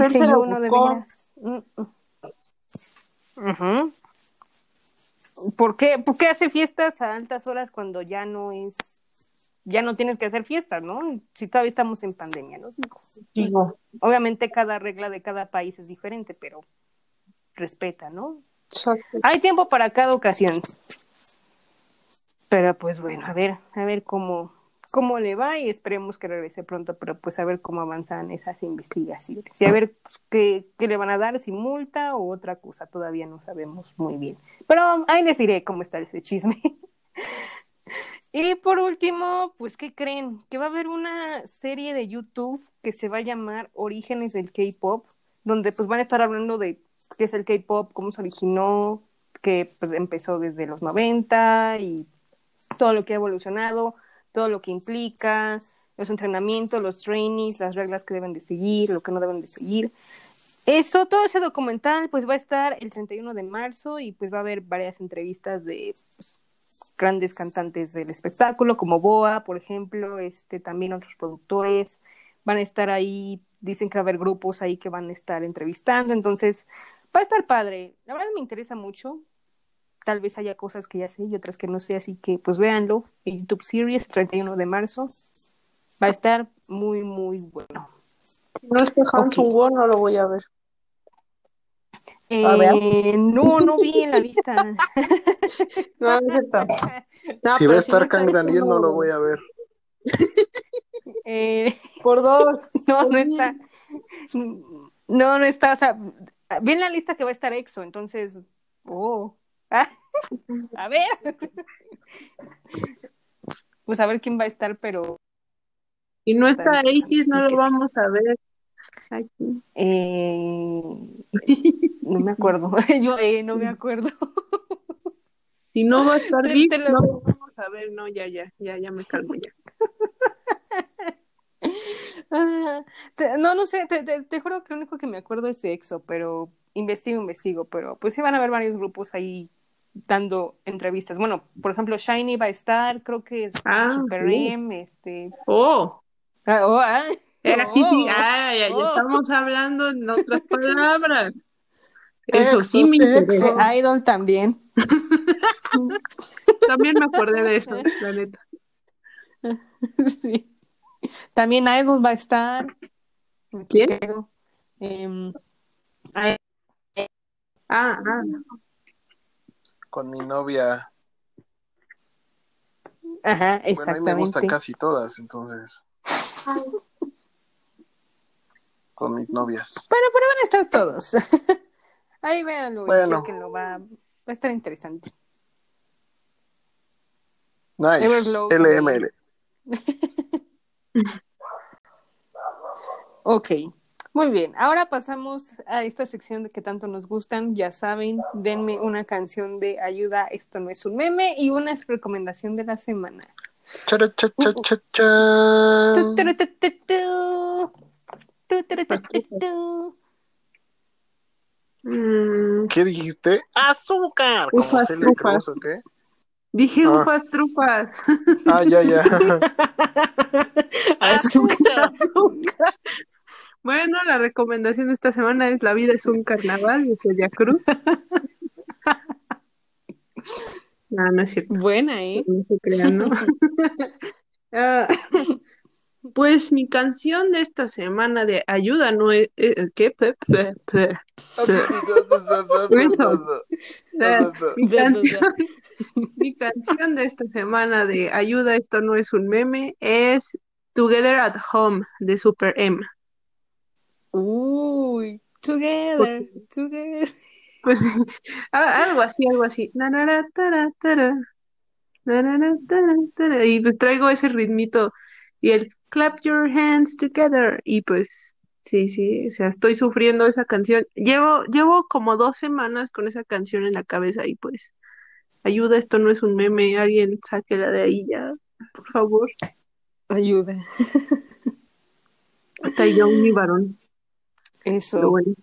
Ese se lo Juno de buscó. Mm, mm. ¿Por qué, ¿Por qué hace fiestas a altas horas cuando ya no es, ya no tienes que hacer fiestas, ¿no? Si todavía estamos en pandemia, ¿no? Digo, Obviamente cada regla de cada país es diferente, pero respeta, ¿no? exacto. Hay tiempo para cada ocasión. Pero pues bueno, a ver, a ver cómo, cómo le va y esperemos que regrese pronto, pero pues a ver cómo avanzan esas investigaciones y a ver pues, qué, qué le van a dar, si multa o otra cosa, todavía no sabemos muy bien. Pero ahí les diré cómo está ese chisme. Y por último, pues, ¿qué creen? Que va a haber una serie de YouTube que se va a llamar Orígenes del K-Pop, donde pues van a estar hablando de qué es el K-Pop, cómo se originó, que pues, empezó desde los 90 y todo lo que ha evolucionado, todo lo que implica, los entrenamientos, los trainings, las reglas que deben de seguir, lo que no deben de seguir. Eso, todo ese documental, pues va a estar el 31 de marzo y pues va a haber varias entrevistas de pues, grandes cantantes del espectáculo, como Boa, por ejemplo, este, también otros productores van a estar ahí, dicen que va a haber grupos ahí que van a estar entrevistando, entonces va a estar padre. La verdad me interesa mucho, tal vez haya cosas que ya sé y otras que no sé, así que pues véanlo en YouTube Series 31 de marzo. Va a estar muy, muy bueno. No es que Han Sung-woo, no lo voy a ver. A ver. Eh, no, no vi en la lista. No, si va a estar Kang Daniel, no lo voy a ver. Eh, Por dos. no, Por no mil. está. No, no está. O sea, vi en la lista que va a estar EXO, entonces. Oh. Ah, a ver. Pues a ver quién va a estar, pero Y no está X, no lo vamos a ver. Aquí. eh, no me acuerdo. Yo eh, no me acuerdo. Si no va a estar lo- no lo vamos a ver. No, ya, ya, ya, ya me calmo ya. Ah, te- no, no sé, te, te, te juro que lo único que me acuerdo es de EXO, pero investigo, investigo, pero pues sí van a haber varios grupos ahí dando entrevistas. Bueno, por ejemplo, Shiny va a estar, creo que es Ah, Super sí. M, este... Oh, ah, oh, ah, era sí, sí. oh, Ah, ya, ya oh. estamos hablando en otras palabras. Eso sí me interesa. Eh, Idol también. También me acordé de eso, la neta. Sí. También Idol va a estar. ¿Quién? Ay, Ah, ah. Con mi novia. ajá, Bueno, a mí me exactamente. gustan casi todas, entonces. Con mis novias. Bueno, pero van a estar todos. Ahí véanlo y Bueno. chequenlo, va, va a estar interesante. Nice. LML. Ok, muy bien. Ahora pasamos a esta sección de que tanto nos gustan. Ya saben, denme una canción de ayuda, esto no es un meme, y una recomendación de la semana. Mm, ¿Qué dijiste? ¡Azúcar! Dije Ah. ufas trufas. Ah, ya, ya. Azúcar. Bueno, la recomendación de esta semana es La vida es un carnaval de Celia Cruz. No, no es cierto. Buena, ¿eh? No se crean, ¿no? Ah, pues mi canción de esta semana de ayuda no es... eh, ¿Qué? Pe- pe- pe- Eso. Mi, canción, mi canción de esta semana de ayuda, esto no es un meme, es Together at Home de Super M. Uy, together, together. Pues algo así, algo así. Y pues traigo ese ritmito y el clap your hands together. Y pues sí, sí, o sea, estoy sufriendo esa canción. Llevo, llevo como dos semanas con esa canción en la cabeza y pues ayuda, esto no es un meme, alguien sáquela de ahí ya, por favor. Ayuda. Taeyong, mi varón. Pero Eso. bueno,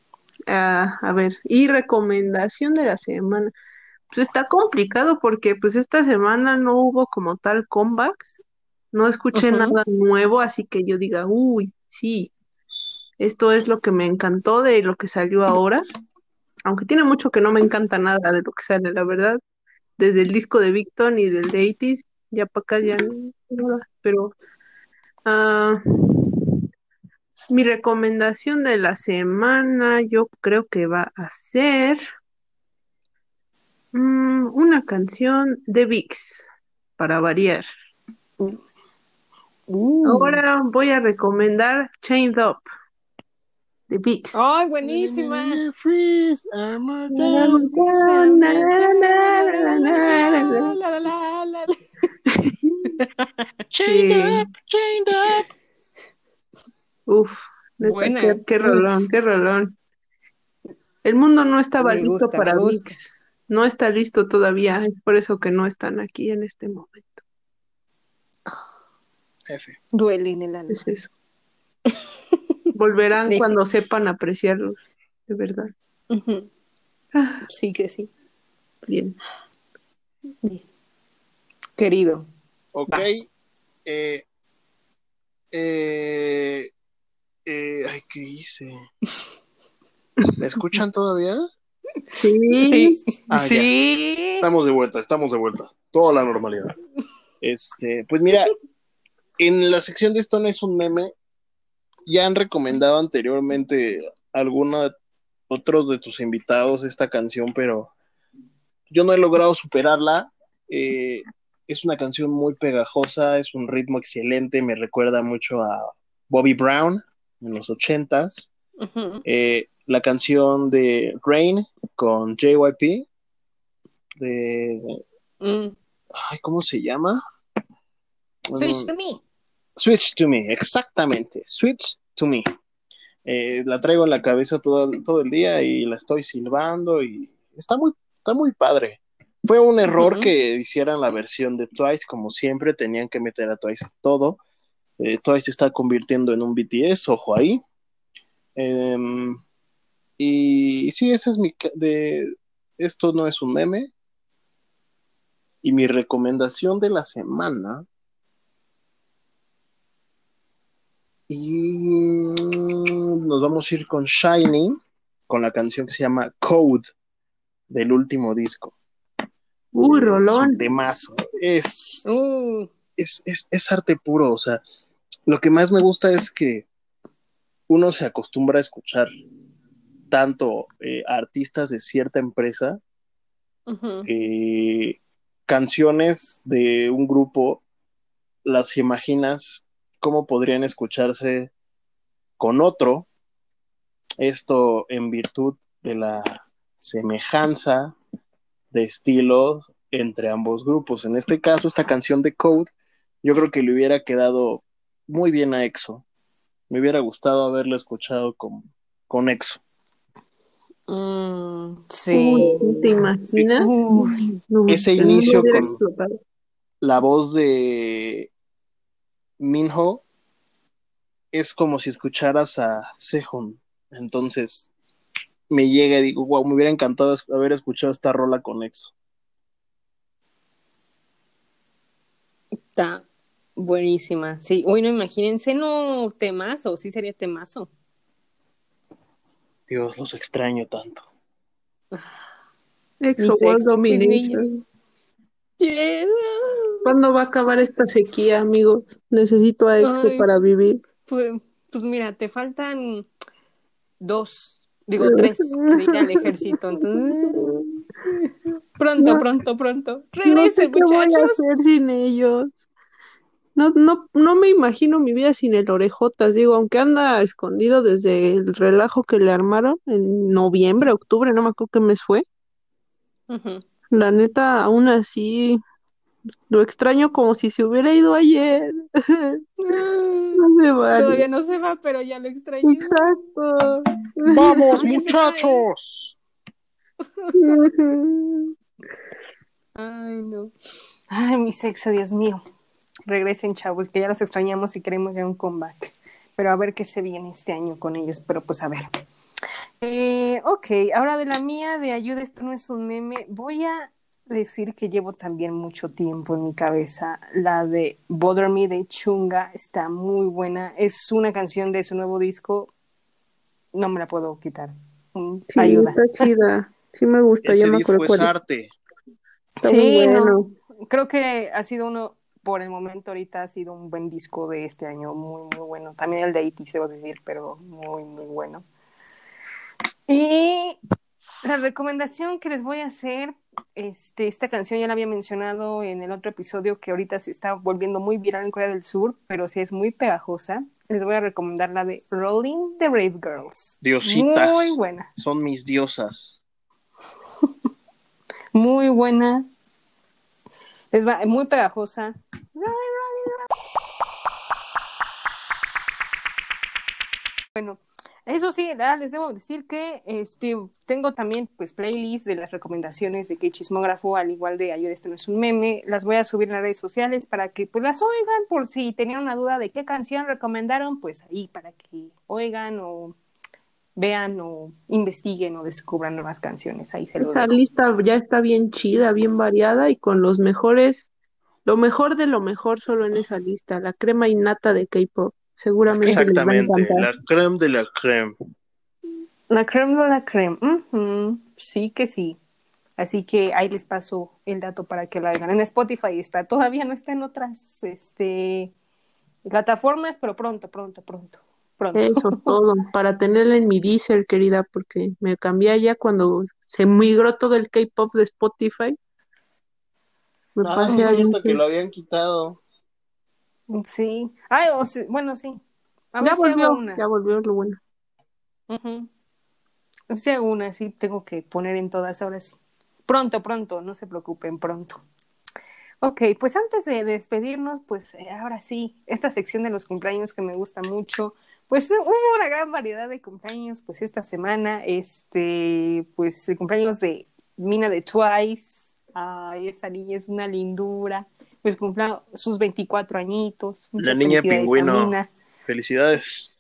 ah, a ver, y recomendación de la semana. Pues está complicado porque pues esta semana no hubo como tal comebacks, no escuché nada nuevo, así que yo diga, uy, sí, esto es lo que me encantó de lo que salió ahora, aunque tiene mucho que no me encanta nada de lo que sale, la verdad, desde el disco de Victon y del de 80s, ya para acá ya no, pero ah, mi recomendación de la semana yo creo que va a ser mm, una canción de VIX, para variar. Uh. Ahora voy a recomendar Chained Up de Vix. ¡Ay, buenísima! Chained up, chained up. Uf, Buena. qué, qué rolón, qué rolón. El mundo no estaba Me listo gusta, para. VIX. No está listo todavía, es por eso que no están aquí en este momento. F. Duele en el alma. Es eso. Volverán cuando sepan apreciarlos, de verdad. Ah, Sí que sí. bien. Querido. Ok. Eh, eh, eh, ay, ¿qué hice? ¿Me escuchan todavía? Sí, Sí. Ah, sí. Estamos de vuelta, estamos de vuelta. Toda la normalidad. Este, pues mira, en la sección de esto no es un meme. Ya han recomendado anteriormente alguna otros de tus invitados esta canción, pero yo no he logrado superarla. Eh, es una canción muy pegajosa, es un ritmo excelente, me recuerda mucho a Bobby Brown en los ochentas. Eh, la canción de Rain con JYP de Mm. ay, ¿cómo se llama? Switch to me. Switch to me, exactamente, Switch to me. Eh, la traigo en la cabeza todo, todo el día y la estoy silbando y está muy, está muy padre. Fue un error que hicieran la versión de Twice, como siempre, tenían que meter a Twice todo. Eh, Twice se está convirtiendo en un BTS, ojo ahí. Em, y sí, ese es mi... De, esto no es un meme. Y mi recomendación de la semana. Y nos vamos a ir con Shiny, con la canción que se llama Code del último disco. Uy, Es un rolón. temazo. Es, Uh, es, es, es arte puro. O sea, lo que más me gusta es que uno se acostumbra a escuchar tanto eh, artistas de cierta empresa que canciones de un grupo las imaginas cómo podrían escucharse con otro. Esto en virtud de la semejanza de estilos entre ambos grupos. En este caso, esta canción de Code, yo creo que le hubiera quedado muy bien a EXO. Me hubiera gustado haberla escuchado con, con EXO. Mm, sí. sí, ¿te imaginas? Uy. No, Ese inicio con- explotado. La voz de Minho es como si escucharas a Sehun. Entonces me llega y digo, wow, me hubiera encantado haber escuchado esta rola con EXO. Está buenísima. Sí, uy, no imagínense, no temazo, sí sería temazo. Dios, los extraño tanto. Exo World Domination. Yeah. ¿Cuándo va a acabar esta sequía, amigos? Necesito a Exo Ay. para vivir. Pues, pues mira, te faltan dos, digo tres, que diga el ejército. Entonces, pronto, No. pronto, pronto. No sé qué voy a muchachos. hacer sin ellos. No, no, no me imagino mi vida sin el orejotas. Digo, aunque anda escondido desde el relajo que le armaron en noviembre, octubre, no me acuerdo qué mes fue. La neta, aún así, lo extraño como si se hubiera ido ayer. No se vale. Todavía no se va, pero ya lo extrañé. Exacto. ¡Vamos, va, muchachos! Ay, no. Ay, mi sexo, Dios mío. Regresen, chavos, que ya los extrañamos y queremos ya un comeback. Pero a ver qué se viene este año con ellos, pero pues a ver. Eh, ok, ahora de la mía, de ayuda, esto no es un meme. Voy a decir que llevo también mucho tiempo en mi cabeza. La de Bother Me de Chunga está muy buena. Es una canción de su nuevo disco. No me la puedo quitar. Sí, ayuda. está chida. Sí me gusta, ya Ese me disco acuerdo es arte. Está Sí, no. Creo que ha sido uno, por el momento ahorita ha sido un buen disco de este año, muy, muy bueno. También el de 80 debo decir, pero muy, muy bueno. Y la recomendación que les voy a hacer Este, esta canción ya la había mencionado en el otro episodio que ahorita se está volviendo muy viral en Corea del Sur, pero sí es muy pegajosa. Les voy a recomendar la de Rolling the Brave Girls. Diositas. Muy buena, Son mis diosas. muy buena. Es muy pegajosa. Bueno, eso sí, les debo decir que este tengo también pues playlists de las recomendaciones de que chismógrafo, al igual de ayer este no es un meme, las voy a subir en las redes sociales para que pues las oigan por si tenían una duda de qué canción recomendaron, pues ahí para que oigan o vean o investiguen o descubran nuevas canciones. Ahí se Esa lista ya está bien chida, bien variada y con los mejores, lo mejor de lo mejor solo en esa lista, la crema innata de K-pop. Seguramente les va a Exactamente. La creme de la creme. La creme de la creme. Ujú, Sí que sí. Así que ahí les paso el dato para que la hagan. En Spotify está. Todavía no está en otras este, plataformas, pero pronto, pronto, pronto. Pronto. Eso todo, para tenerla en mi Deezer, querida, porque me cambié allá cuando se migró todo el K-pop de Spotify. Me Ah, pasé a que lo habían quitado. Sí. Ay, o sí, bueno, sí. A Ya volvió, una. ya volvió lo bueno. Ujú. Si hago una, sí, tengo que poner en todas ahora sí. Pronto, pronto, no se preocupen, pronto. Ok, pues antes de despedirnos, pues eh, ahora sí, esta sección de los cumpleaños que me gusta mucho, pues hubo una gran variedad de cumpleaños, pues esta semana, este, pues el cumpleaños de Mina de Twice, ay, esa niña es una lindura, pues cumplió sus 24 añitos. La niña pingüino. Felicidades.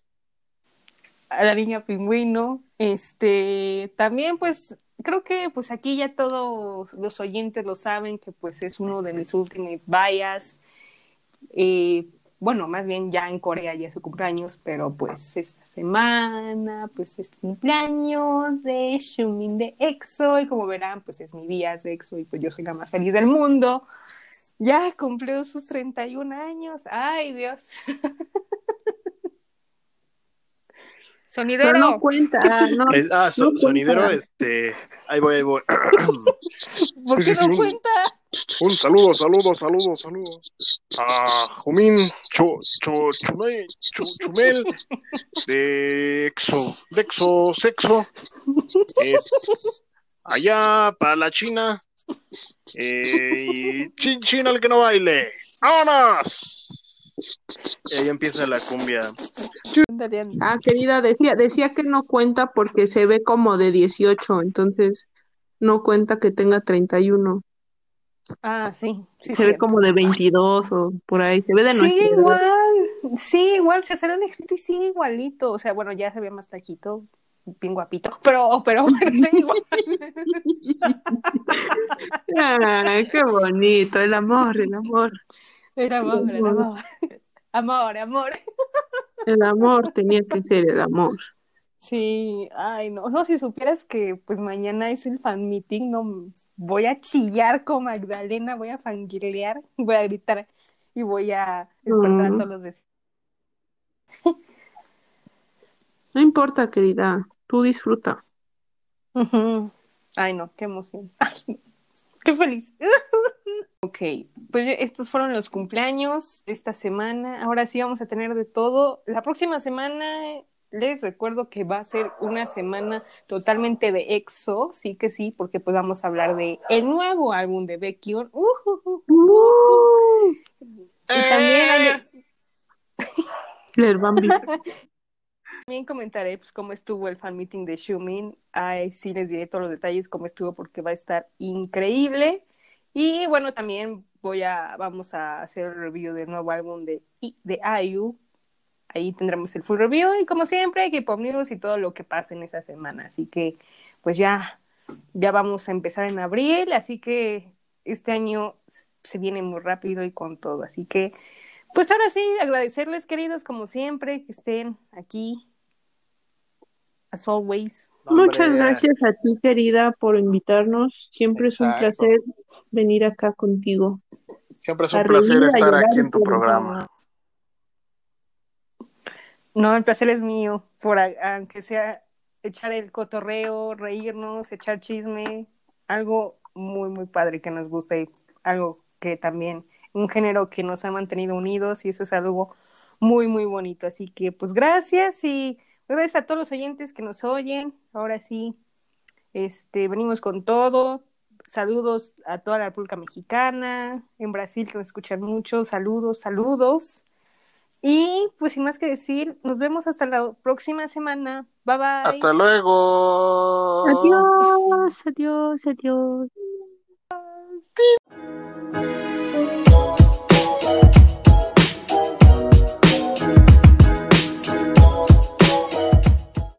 a la niña pingüino. Este, también pues creo que pues aquí ya todos los oyentes lo saben que pues es uno de mis ultimate bias. Eh, bueno, más bien ya en Corea ya es su cumpleaños, pero pues esta semana pues es cumpleaños de Shumin de EXO y como verán pues es mi bias de EXO y pues yo soy la más feliz del mundo. Ya cumplió sus 31 años. Ay, Dios. Sonidero. Pero no cuenta, no, Es- ah, so- no sonidero, cuenta. este. Ahí voy, ahí voy. ¿Por qué no cuenta? Un saludo, saludo, saludo, saludo. A Jumín Cho, Cho, Chumel, Chu- Chumel de Exo, de Exo, Sexo. Es allá para la China. Eh, y chin chin al que no baile. ¡Vámonos! Y ahí empieza la cumbia. Ah, querida, decía, decía que no cuenta porque se ve como de 18, entonces no cuenta que tenga 31. Ah, sí. sí Se ve como de 22 o por ahí, se ve de Sí, nuestra edad. igual. Sí, igual. Se salió de escrito y sigue igualito. O sea, bueno, ya se ve más flaquito, bien guapito. Pero, pero, sí, igual. Qué bonito, el amor, el amor. Era amor, era amor. Amor, amor. El amor tenía que ser el amor. Sí, ay, no, no, si supieras que pues mañana es el fan meeting, no, voy a chillar con Magdalena, voy a fangirlear, voy a gritar y voy a despertar a todos los vecinos. No importa, querida, tú disfruta. Ay, no, qué emoción. Ay, no, qué feliz. Ok, pues estos fueron los cumpleaños de esta semana. Ahora sí vamos a tener de todo. La próxima semana les recuerdo que va a ser una semana totalmente de EXO, sí que sí, porque pues vamos a hablar de el nuevo álbum de Baekhyun. Uh, uh, uh, uh. Y también hay- Bambi. También comentaré pues, cómo estuvo el fan meeting de Xiumin. Ay, sí les diré todos los detalles cómo estuvo porque va a estar increíble. Y bueno, también voy a, vamos a hacer el review del nuevo álbum de, de IU. Ahí tendremos el full review y como siempre, K-Pop News y todo lo que pase en esa semana. Así que pues ya, ya vamos a empezar en abril, así que este año se viene muy rápido y con todo. Así que pues ahora sí, agradecerles queridos como siempre que estén aquí as always. Muchas gracias a ti, querida, por invitarnos. Siempre es un placer venir acá contigo. Siempre es A un placer estar aquí en tu programa. No, el placer es mío, por aunque sea echar el cotorreo, reírnos, echar chisme, algo muy, muy padre que nos gusta y algo que también, un género que nos ha mantenido unidos y eso es algo muy, muy bonito. Así que pues gracias y gracias a todos los oyentes que nos oyen. Ahora sí, este, venimos con todo. Saludos a toda la República Mexicana, en Brasil que nos escuchan mucho. Saludos, saludos. Y pues sin más que decir, nos vemos hasta la próxima semana. Bye bye. Hasta luego. Adiós, adiós, adiós.